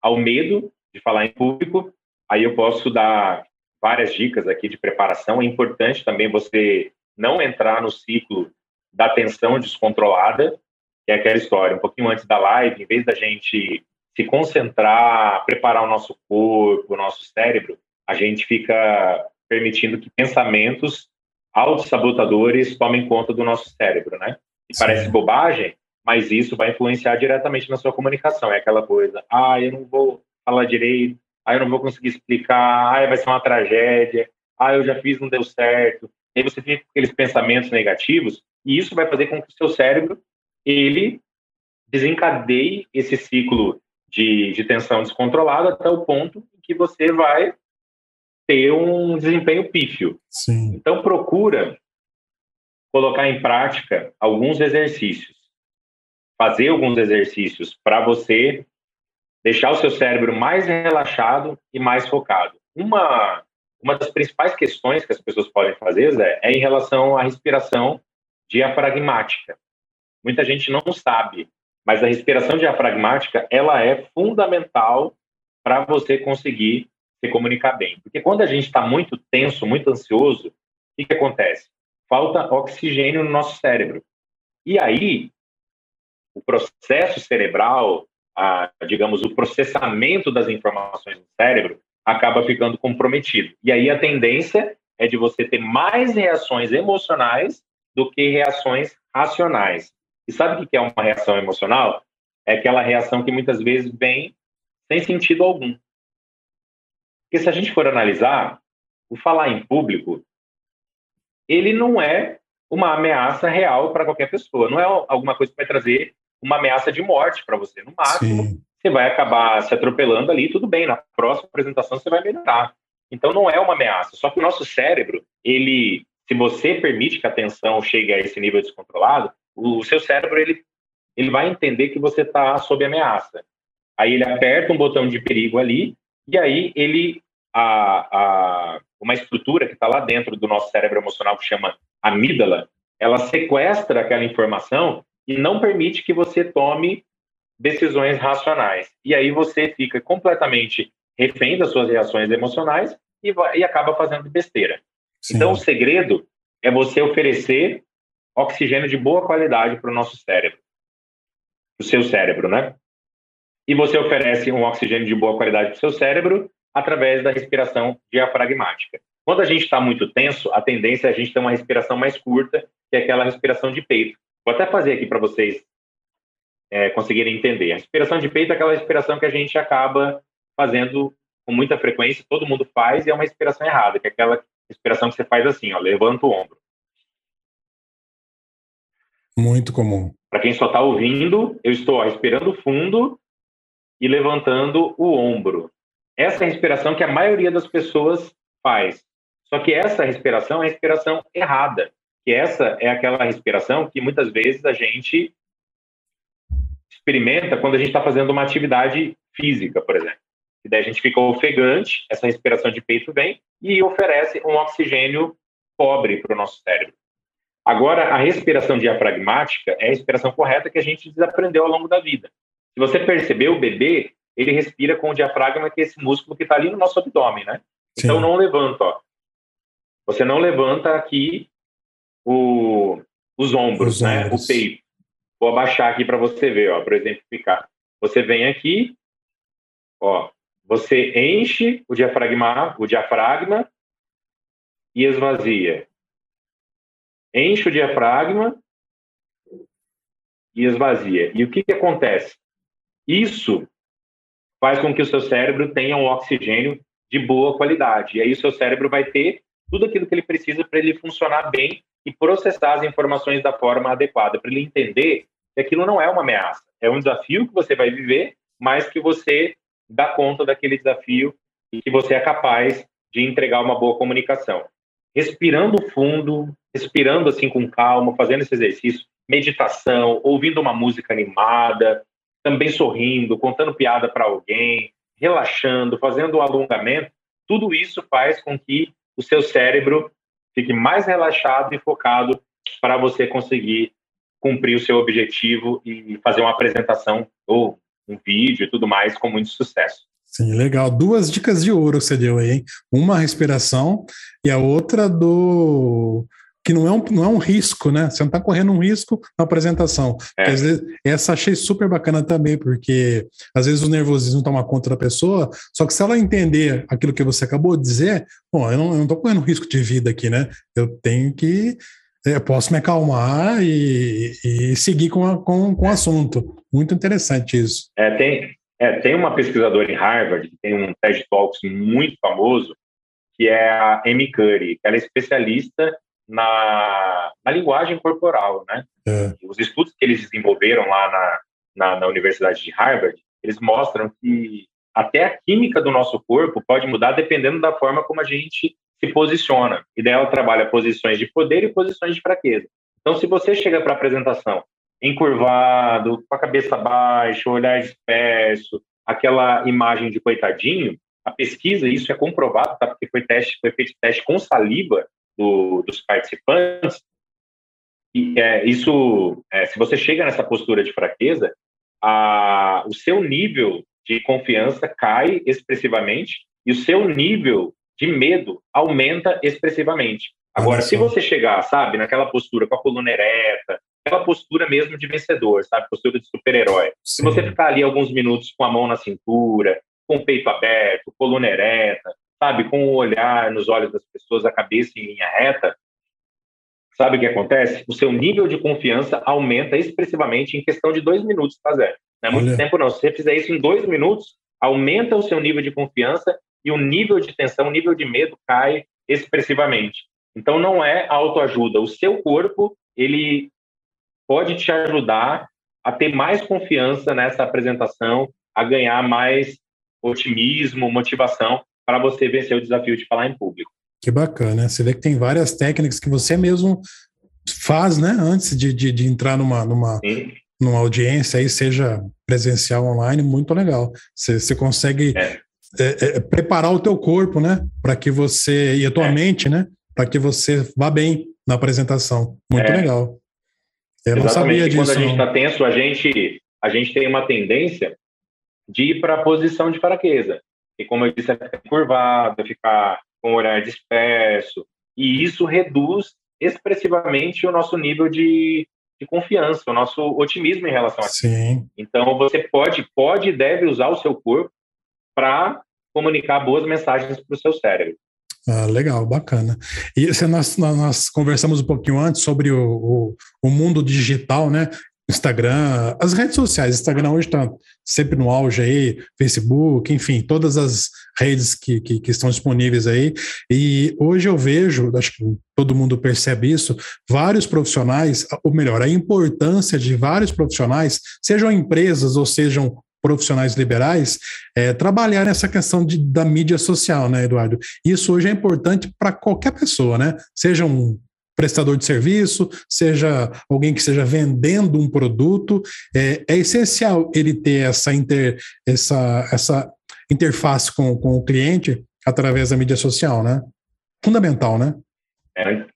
ao medo de falar em público, Aí eu posso dar várias dicas aqui de preparação. É importante também você não entrar no ciclo da tensão descontrolada, que é aquela história, um pouquinho antes da live, em vez da gente se concentrar, preparar o nosso corpo, o nosso cérebro, a gente fica permitindo que pensamentos autossabotadores tomem conta do nosso cérebro, né? E parece bobagem, mas isso vai influenciar diretamente na sua comunicação. É aquela coisa, ah, eu não vou falar direito, aí eu não vou conseguir explicar, aí vai ser uma tragédia, ah, eu já fiz, não deu certo. E aí você fica com aqueles pensamentos negativos, e isso vai fazer com que o seu cérebro, ele desencadeie esse ciclo de, de tensão descontrolada até o ponto em que você vai ter um desempenho pífio. Sim. Então, procura colocar em prática alguns exercícios. Fazer alguns exercícios para você deixar o seu cérebro mais relaxado e mais focado. Uma, uma das principais questões que as pessoas podem fazer Zé, é em relação à respiração diafragmática. Muita gente não sabe, mas a respiração diafragmática ela é fundamental para você conseguir se comunicar bem. Porque quando a gente está muito tenso, muito ansioso, o que, que acontece? Falta oxigênio no nosso cérebro. E aí, o processo cerebral, a, digamos, o processamento das informações do cérebro acaba ficando comprometido. E aí a tendência é de você ter mais reações emocionais do que reações racionais. E sabe o que é uma reação emocional? É aquela reação que muitas vezes vem sem sentido algum. Porque se a gente for analisar, o falar em público, ele não é uma ameaça real para qualquer pessoa. Não é alguma coisa que vai trazer uma ameaça de morte para você. No máximo, Sim. você vai acabar se atropelando ali, tudo bem, na próxima apresentação você vai melhorar. Então não é uma ameaça, só que o nosso cérebro, ele, se você permite que a tensão chegue a esse nível descontrolado, o seu cérebro ele, ele vai entender que você está sob ameaça. Aí ele aperta um botão de perigo ali e aí ele a, a uma estrutura que está lá dentro do nosso cérebro emocional que chama amígdala, ela sequestra aquela informação e não permite que você tome decisões racionais. E aí você fica completamente refém das suas reações emocionais e, vai, e acaba fazendo besteira. Sim. Então, o segredo é você oferecer oxigênio de boa qualidade para o nosso cérebro, para o seu cérebro, né? E você oferece um oxigênio de boa qualidade para o seu cérebro através da respiração diafragmática. Quando a gente está muito tenso, a tendência é a gente ter uma respiração mais curta, que é aquela respiração de peito, Vou até fazer aqui para vocês é, conseguirem entender. A respiração de peito é aquela respiração que a gente acaba fazendo com muita frequência, todo mundo faz, e é uma respiração errada, que é aquela respiração que você faz assim, ó, levanta o ombro. Muito comum. Para quem só está ouvindo, eu estou ó, respirando fundo e levantando o ombro. Essa é a respiração que a maioria das pessoas faz. Só que essa respiração é a respiração errada que essa é aquela respiração que muitas vezes a gente experimenta quando a gente está fazendo uma atividade física, por exemplo. E daí a gente fica ofegante, essa respiração de peito vem e oferece um oxigênio pobre para o nosso cérebro. Agora, a respiração diafragmática é a respiração correta que a gente desaprendeu ao longo da vida. Se você perceber, o bebê, ele respira com o diafragma, que é esse músculo que está ali no nosso abdômen, né? Sim. Então, não levanta, ó. Você não levanta aqui o, os ombros, os né? Ombros. O peito. Vou abaixar aqui para você ver, ó, para exemplificar. Você vem aqui, ó, você enche o diafragma, o diafragma e esvazia. Enche o diafragma e esvazia. E o que, que acontece? Isso faz com que o seu cérebro tenha um oxigênio de boa qualidade. E aí o seu cérebro vai ter tudo aquilo que ele precisa para ele funcionar bem e processar as informações da forma adequada, para ele entender que aquilo não é uma ameaça, é um desafio que você vai viver, mas que você dá conta daquele desafio e que você é capaz de entregar uma boa comunicação. Respirando fundo, respirando assim com calma, fazendo esse exercício, meditação, ouvindo uma música animada, também sorrindo, contando piada para alguém, relaxando, fazendo um alongamento, tudo isso faz com que o seu cérebro fique mais relaxado e focado para você conseguir cumprir o seu objetivo e fazer uma apresentação ou um vídeo e tudo mais com muito sucesso. Sim, legal. Duas dicas de ouro você deu aí, hein? Uma respiração e a outra do que não é um, não é um risco, né? Você não está correndo um risco na apresentação. É. Vezes, essa achei super bacana também, porque às vezes o nervosismo toma conta da pessoa, só que se ela entender aquilo que você acabou de dizer, bom, eu não estou correndo risco de vida aqui, né? Eu tenho que. Eu é, posso me acalmar e, e seguir com, a, com, com o assunto. Muito interessante isso. É, tem, é, tem uma pesquisadora em Harvard, que tem um TED Talks muito famoso, que é a Amy Curry. Ela é especialista na, na linguagem corporal, né? É. Os estudos que eles desenvolveram lá na, na, na, Universidade de Harvard, eles mostram que até a química do nosso corpo pode mudar dependendo da forma como a gente se posiciona. E daí ela trabalha posições de poder e posições de fraqueza. Então, se você chega para a apresentação encurvado, com a cabeça baixa, olhar disperso, aquela imagem de coitadinho, a pesquisa, isso é comprovado, tá? Porque foi teste, foi feito teste com saliva do, dos participantes. E é, isso, é, se você chega nessa postura de fraqueza, a, o seu nível de confiança cai expressivamente e o seu nível de medo aumenta expressivamente. Agora, se você chegar, sabe, naquela postura com a coluna ereta, aquela postura mesmo de vencedor, sabe, postura de super-herói. Se você ficar ali alguns minutos com a mão na cintura, com o peito aberto, coluna ereta, sabe, com o olhar nos olhos das pessoas, a cabeça em linha reta, sabe o que acontece? O seu nível de confiança aumenta expressivamente em questão de dois minutos, tá, Zé? Não é muito Olha. tempo, não. Se você fizer isso em dois minutos, aumenta o seu nível de confiança e o nível de tensão, o nível de medo cai expressivamente. Então, não é autoajuda. O seu corpo, ele pode te ajudar a ter mais confiança nessa apresentação, a ganhar mais otimismo, motivação para você vencer o desafio de falar em público. Que bacana, você vê que tem várias técnicas que você mesmo faz, né, antes de, de, de entrar numa, numa, numa audiência, aí seja presencial online, muito legal. Você, você consegue é. É, é, preparar o teu corpo, né, para que você, e a tua é. mente, né, para que você vá bem na apresentação. Muito é. legal. Eu Exatamente. não sabia disso. Quando a gente está tenso, a gente, a gente tem uma tendência de ir para a posição de fraqueza. E como eu disse, é ficar curvado, é ficar com o olhar disperso. E isso reduz expressivamente o nosso nível de, de confiança, o nosso otimismo em relação a Sim. Então você pode, pode e deve usar o seu corpo para comunicar boas mensagens para o seu cérebro. Ah, legal, bacana. E nós, nós conversamos um pouquinho antes sobre o, o, o mundo digital, né? Instagram, as redes sociais. Instagram hoje está sempre no auge aí, Facebook, enfim, todas as redes que, que, que, estão disponíveis aí. E hoje eu vejo, acho que todo mundo percebe isso, vários profissionais, ou melhor, a importância de vários profissionais, sejam empresas ou sejam profissionais liberais, é, trabalhar nessa questão de, da mídia social, né, Eduardo? Isso hoje é importante para qualquer pessoa, né? Seja um prestador de serviço, seja alguém que esteja vendendo um produto, é, é essencial ele ter essa, inter, essa, essa interface com, com o cliente através da mídia social, né? Fundamental, né? É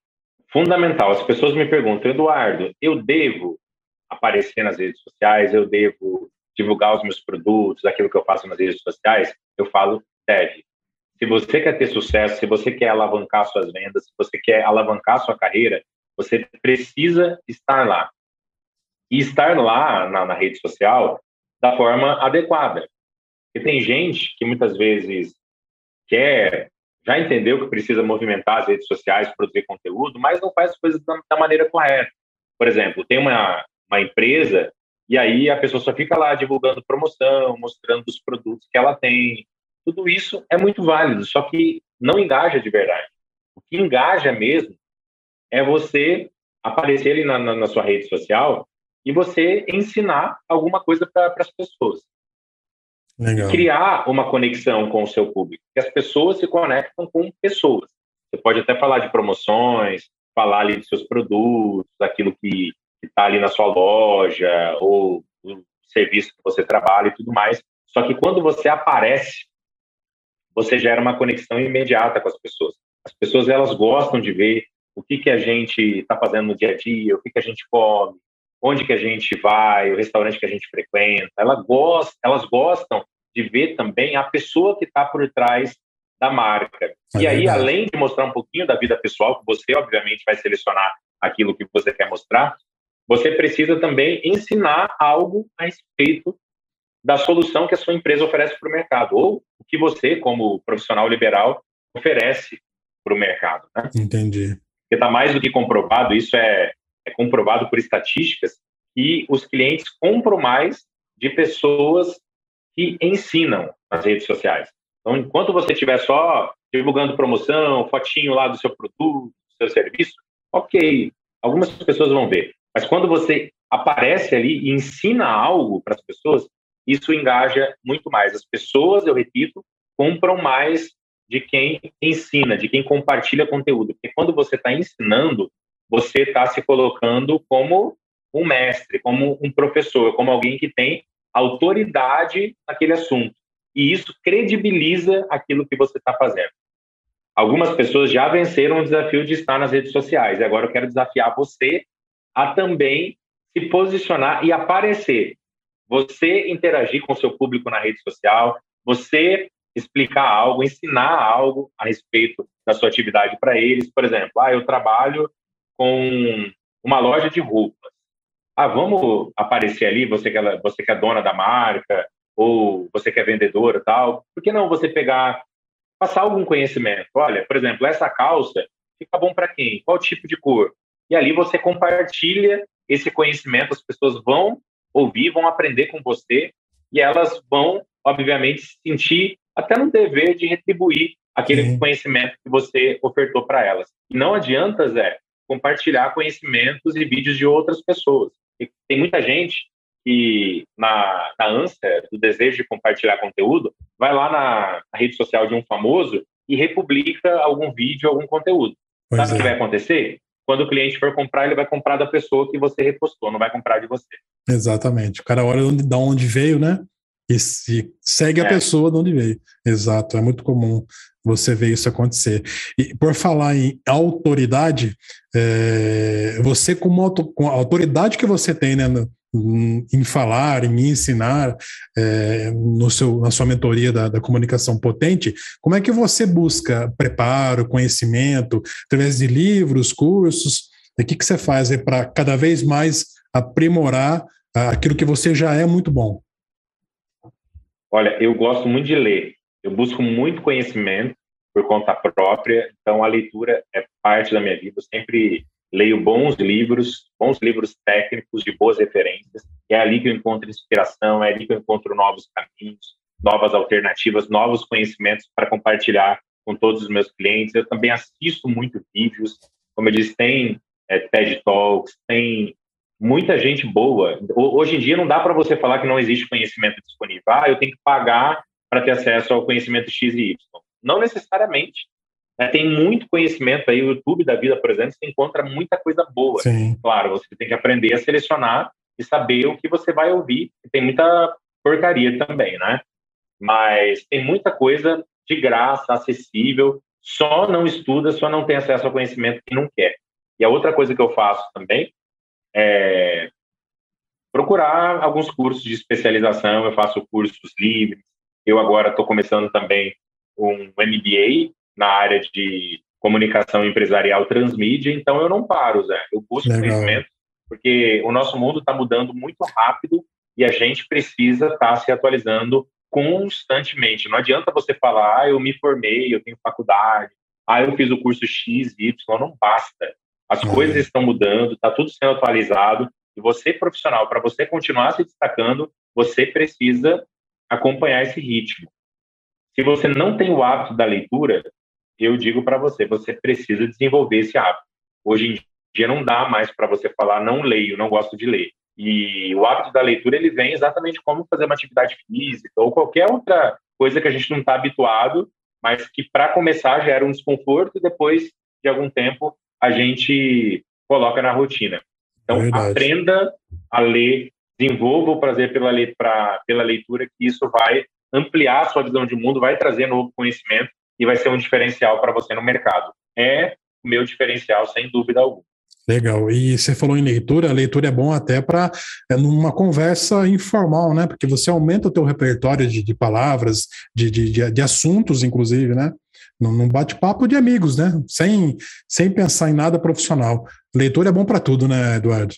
fundamental. As pessoas me perguntam, Eduardo, eu devo aparecer nas redes sociais, eu devo divulgar os meus produtos, aquilo que eu faço nas redes sociais? Eu falo, deve. Se você quer ter sucesso, se você quer alavancar suas vendas, se você quer alavancar sua carreira, você precisa estar lá. E estar lá na, na rede social da forma adequada. E tem gente que muitas vezes quer, já entendeu que precisa movimentar as redes sociais, produzir conteúdo, mas não faz as coisas da, da maneira correta. Por exemplo, tem uma, uma empresa e aí a pessoa só fica lá divulgando promoção, mostrando os produtos que ela tem. Tudo isso é muito válido, só que não engaja de verdade. O que engaja mesmo é você aparecer ali na, na, na sua rede social e você ensinar alguma coisa para as pessoas. Legal. Criar uma conexão com o seu público, que as pessoas se conectam com pessoas. Você pode até falar de promoções, falar ali dos seus produtos, daquilo que está ali na sua loja, ou do serviço que você trabalha e tudo mais. Só que quando você aparece, você gera uma conexão imediata com as pessoas. As pessoas elas gostam de ver o que, que a gente está fazendo no dia a dia, o que, que a gente come, onde que a gente vai, o restaurante que a gente frequenta. Ela gosta, elas gostam de ver também a pessoa que está por trás da marca. É e aí, verdade. além de mostrar um pouquinho da vida pessoal, que você obviamente vai selecionar aquilo que você quer mostrar, você precisa também ensinar algo a respeito da solução que a sua empresa oferece para o mercado, ou o que você, como profissional liberal, oferece para o mercado. Né? Entendi. Porque está mais do que comprovado, isso é, é comprovado por estatísticas, que os clientes compram mais de pessoas que ensinam nas redes sociais. Então, enquanto você estiver só divulgando promoção, fotinho lá do seu produto, do seu serviço, ok, algumas pessoas vão ver. Mas quando você aparece ali e ensina algo para as pessoas, isso engaja muito mais. As pessoas, eu repito, compram mais de quem ensina, de quem compartilha conteúdo. Porque quando você está ensinando, você está se colocando como um mestre, como um professor, como alguém que tem autoridade naquele assunto. E isso credibiliza aquilo que você está fazendo. Algumas pessoas já venceram o desafio de estar nas redes sociais. E agora eu quero desafiar você a também se posicionar e aparecer. Você interagir com o seu público na rede social, você explicar algo, ensinar algo a respeito da sua atividade para eles. Por exemplo, ah, eu trabalho com uma loja de roupas. Ah, vamos aparecer ali, você que é, você que é dona da marca, ou você que é vendedora tal. Por que não você pegar, passar algum conhecimento? Olha, por exemplo, essa calça fica bom para quem? Qual tipo de cor? E ali você compartilha esse conhecimento, as pessoas vão ouvir, vão aprender com você e elas vão, obviamente, se sentir até no dever de retribuir aquele Sim. conhecimento que você ofertou para elas. E não adianta, Zé, compartilhar conhecimentos e vídeos de outras pessoas. E tem muita gente que, na, na ânsia do desejo de compartilhar conteúdo, vai lá na, na rede social de um famoso e republica algum vídeo, algum conteúdo. Pois Sabe o é. que vai acontecer? Quando o cliente for comprar, ele vai comprar da pessoa que você repostou, não vai comprar de você. Exatamente. O cara olha onde, da onde veio, né? E se segue é. a pessoa de onde veio. Exato. É muito comum você ver isso acontecer. E por falar em autoridade, é, você como auto, com a autoridade que você tem, né? No, em falar, em ensinar, é, no seu, na sua mentoria da, da, comunicação potente, como é que você busca preparo, conhecimento, através de livros, cursos? O que, que você faz para cada vez mais aprimorar aquilo que você já é muito bom? Olha, eu gosto muito de ler. Eu busco muito conhecimento por conta própria, então a leitura é parte da minha vida. Eu sempre leio bons livros, bons livros técnicos de boas referências. É ali que eu encontro inspiração, é ali que eu encontro novos caminhos, novas alternativas, novos conhecimentos para compartilhar com todos os meus clientes. Eu também assisto muito vídeos, como eu disse, tem é, TED Talks, tem muita gente boa. Hoje em dia não dá para você falar que não existe conhecimento disponível. Ah, eu tenho que pagar para ter acesso ao conhecimento X e Y. Não necessariamente. Né? Tem muito conhecimento aí, o YouTube da vida, por exemplo, você encontra muita coisa boa. Sim. Claro, você tem que aprender a selecionar e saber o que você vai ouvir. Tem muita porcaria também, né? Mas tem muita coisa de graça, acessível, só não estuda, só não tem acesso ao conhecimento que não quer. E a outra coisa que eu faço também é procurar alguns cursos de especialização. Eu faço cursos livres. Eu agora estou começando também um MBA na área de comunicação empresarial transmídia, então eu não paro, Zé. Eu busco Legal. conhecimento, porque o nosso mundo está mudando muito rápido e a gente precisa estar tá se atualizando constantemente. Não adianta você falar, ah, eu me formei, eu tenho faculdade, ah, eu fiz o curso X, Y, não basta. As uhum. coisas estão mudando, está tudo sendo atualizado, e você, profissional, para você continuar se destacando, você precisa acompanhar esse ritmo. Se você não tem o hábito da leitura, eu digo para você, você precisa desenvolver esse hábito. Hoje em dia não dá mais para você falar não leio, não gosto de ler. E o hábito da leitura ele vem exatamente como fazer uma atividade física ou qualquer outra coisa que a gente não está habituado, mas que para começar gera um desconforto e depois de algum tempo a gente coloca na rotina. Então Verdade. aprenda a ler, desenvolva o prazer pela, pra, pela leitura, que isso vai ampliar a sua visão de mundo, vai trazer novo conhecimento e vai ser um diferencial para você no mercado. É o meu diferencial, sem dúvida alguma. Legal. E você falou em leitura, a leitura é bom até para é, numa conversa informal, né? Porque você aumenta o teu repertório de, de palavras, de, de, de, assuntos, inclusive, né? Num bate-papo de amigos, né? Sem, sem pensar em nada profissional. Leitura é bom para tudo, né, Eduardo?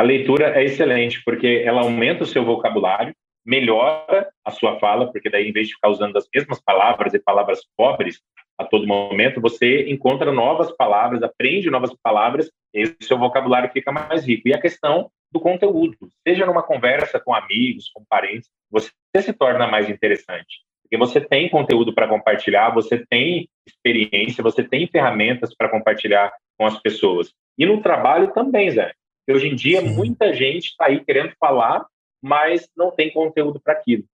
A leitura é excelente, porque ela aumenta o seu vocabulário, melhora a sua fala, porque daí, em vez de ficar usando as mesmas palavras e palavras pobres, a todo momento, você encontra novas palavras, aprende novas palavras, e o seu vocabulário fica mais rico. E a questão do conteúdo, seja numa conversa com amigos, com parentes, você se torna mais interessante. Porque você tem conteúdo para compartilhar, você tem experiência, você tem ferramentas para compartilhar com as pessoas. E no trabalho também, Zé. Hoje em dia, Sim. muita gente está aí querendo falar, mas não tem conteúdo para aquilo.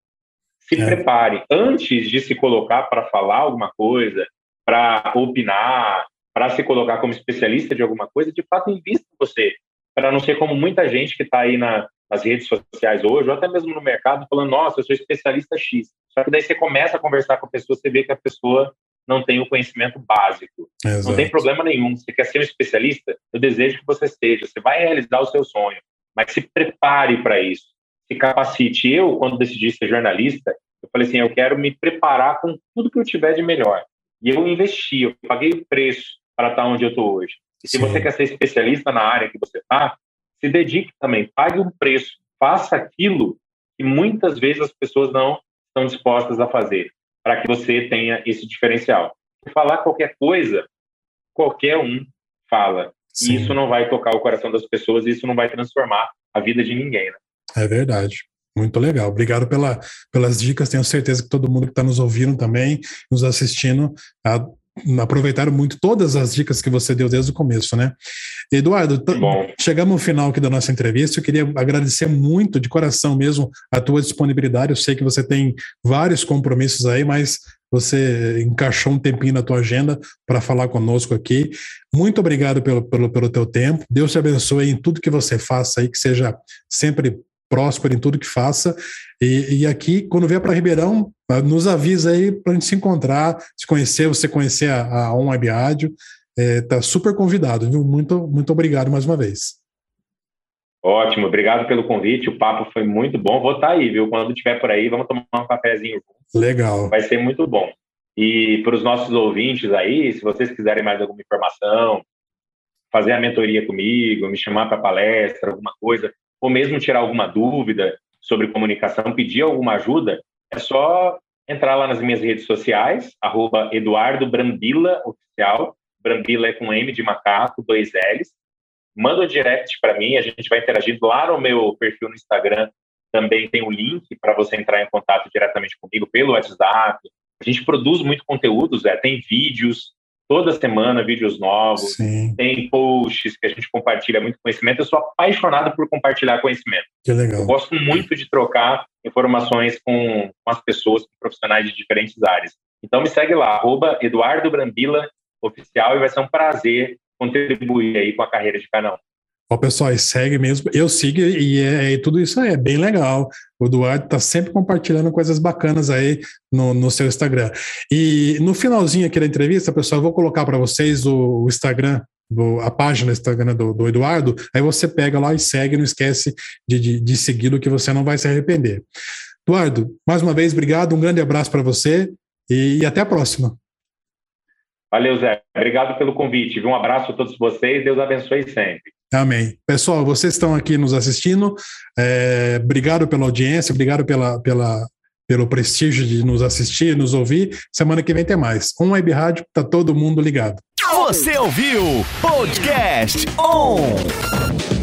Se é. prepare. Antes de se colocar para falar alguma coisa, para opinar, para se colocar como especialista de alguma coisa, de fato invista você, para não ser como muita gente que está aí na, nas redes sociais hoje, ou até mesmo no mercado, falando, nossa, eu sou especialista X. Só que daí você começa a conversar com a pessoa, você vê que a pessoa não tem o conhecimento básico. Exato. Não tem problema nenhum. Você quer ser um especialista? Eu desejo que você seja. Você vai realizar o seu sonho, mas se prepare para isso. Se capacite. Eu, quando decidi ser jornalista, eu falei assim, eu quero me preparar com tudo que eu tiver de melhor. E eu investi, eu paguei o preço para estar onde eu estou hoje. E se Sim. você quer ser especialista na área que você está, se dedique também, pague um preço, faça aquilo que muitas vezes as pessoas não estão dispostas a fazer, para que você tenha esse diferencial. Falar qualquer coisa, qualquer um fala. Sim. E isso não vai tocar o coração das pessoas, isso não vai transformar a vida de ninguém. Né? É verdade. Muito legal. Obrigado pela, pelas dicas. Tenho certeza que todo mundo que está nos ouvindo também, nos assistindo, a, aproveitaram muito todas as dicas que você deu desde o começo, né? Eduardo, chegamos ao final aqui da nossa entrevista. Eu queria agradecer muito, de coração mesmo, a tua disponibilidade. Eu sei que você tem vários compromissos aí, mas você encaixou um tempinho na tua agenda para falar conosco aqui. Muito obrigado pelo, pelo, pelo teu tempo. Deus te abençoe em tudo que você faça aí, que seja sempre próspero em tudo que faça. E, e aqui, quando vier para Ribeirão, ah, nos avisa aí para a gente se encontrar, se conhecer, você conhecer a, a On Web Rádio. Está é, super convidado, viu? Muito, muito obrigado mais uma vez. Ótimo, obrigado pelo convite. O papo foi muito bom. Vou estar tá aí, viu? Quando estiver por aí, vamos tomar um cafezinho. Legal. Vai ser muito bom. E para os nossos ouvintes aí, se vocês quiserem mais alguma informação, fazer a mentoria comigo, me chamar para palestra, alguma coisa, ou mesmo tirar alguma dúvida sobre comunicação, pedir alguma ajuda, é só entrar lá nas minhas redes sociais, arroba Eduardo Brambila Oficial, Brambila é com M de macaco, dois L's, manda um direct para mim, a gente vai interagir lá no meu perfil no Instagram, também tem o um link para você entrar em contato diretamente comigo pelo WhatsApp. A gente produz muito conteúdo, Zé, tem vídeos, toda semana vídeos novos, Sim. tem posts que a gente compartilha muito conhecimento. Eu sou apaixonado por compartilhar conhecimento. Que legal. Eu gosto muito de trocar informações com, com as pessoas, com profissionais de diferentes áreas. Então me segue lá, arroba Eduardo Brambila Oficial, e vai ser um prazer contribuir aí com a carreira de cada um. Ó, pessoal, segue mesmo. Eu sigo e, é, tudo isso é bem legal. O Eduardo tá sempre compartilhando coisas bacanas aí no, no seu Instagram. E no finalzinho aqui da entrevista, pessoal, eu vou colocar para vocês o, o Instagram do, a página Instagram do, do, Eduardo, aí você pega lá e segue, não esquece de, de, de segui-lo que você não vai se arrepender. Eduardo, mais uma vez, obrigado, um grande abraço para você e, e até a próxima. Valeu, Zé. Obrigado pelo convite. Um abraço a todos vocês. Deus abençoe sempre. Amém. Pessoal, vocês estão aqui nos assistindo. É, obrigado pela audiência, obrigado pela, pela, pelo prestígio de nos assistir, nos ouvir. Semana que vem tem mais. Um Web Rádio, tá todo mundo ligado. Você ouviu Podcast On!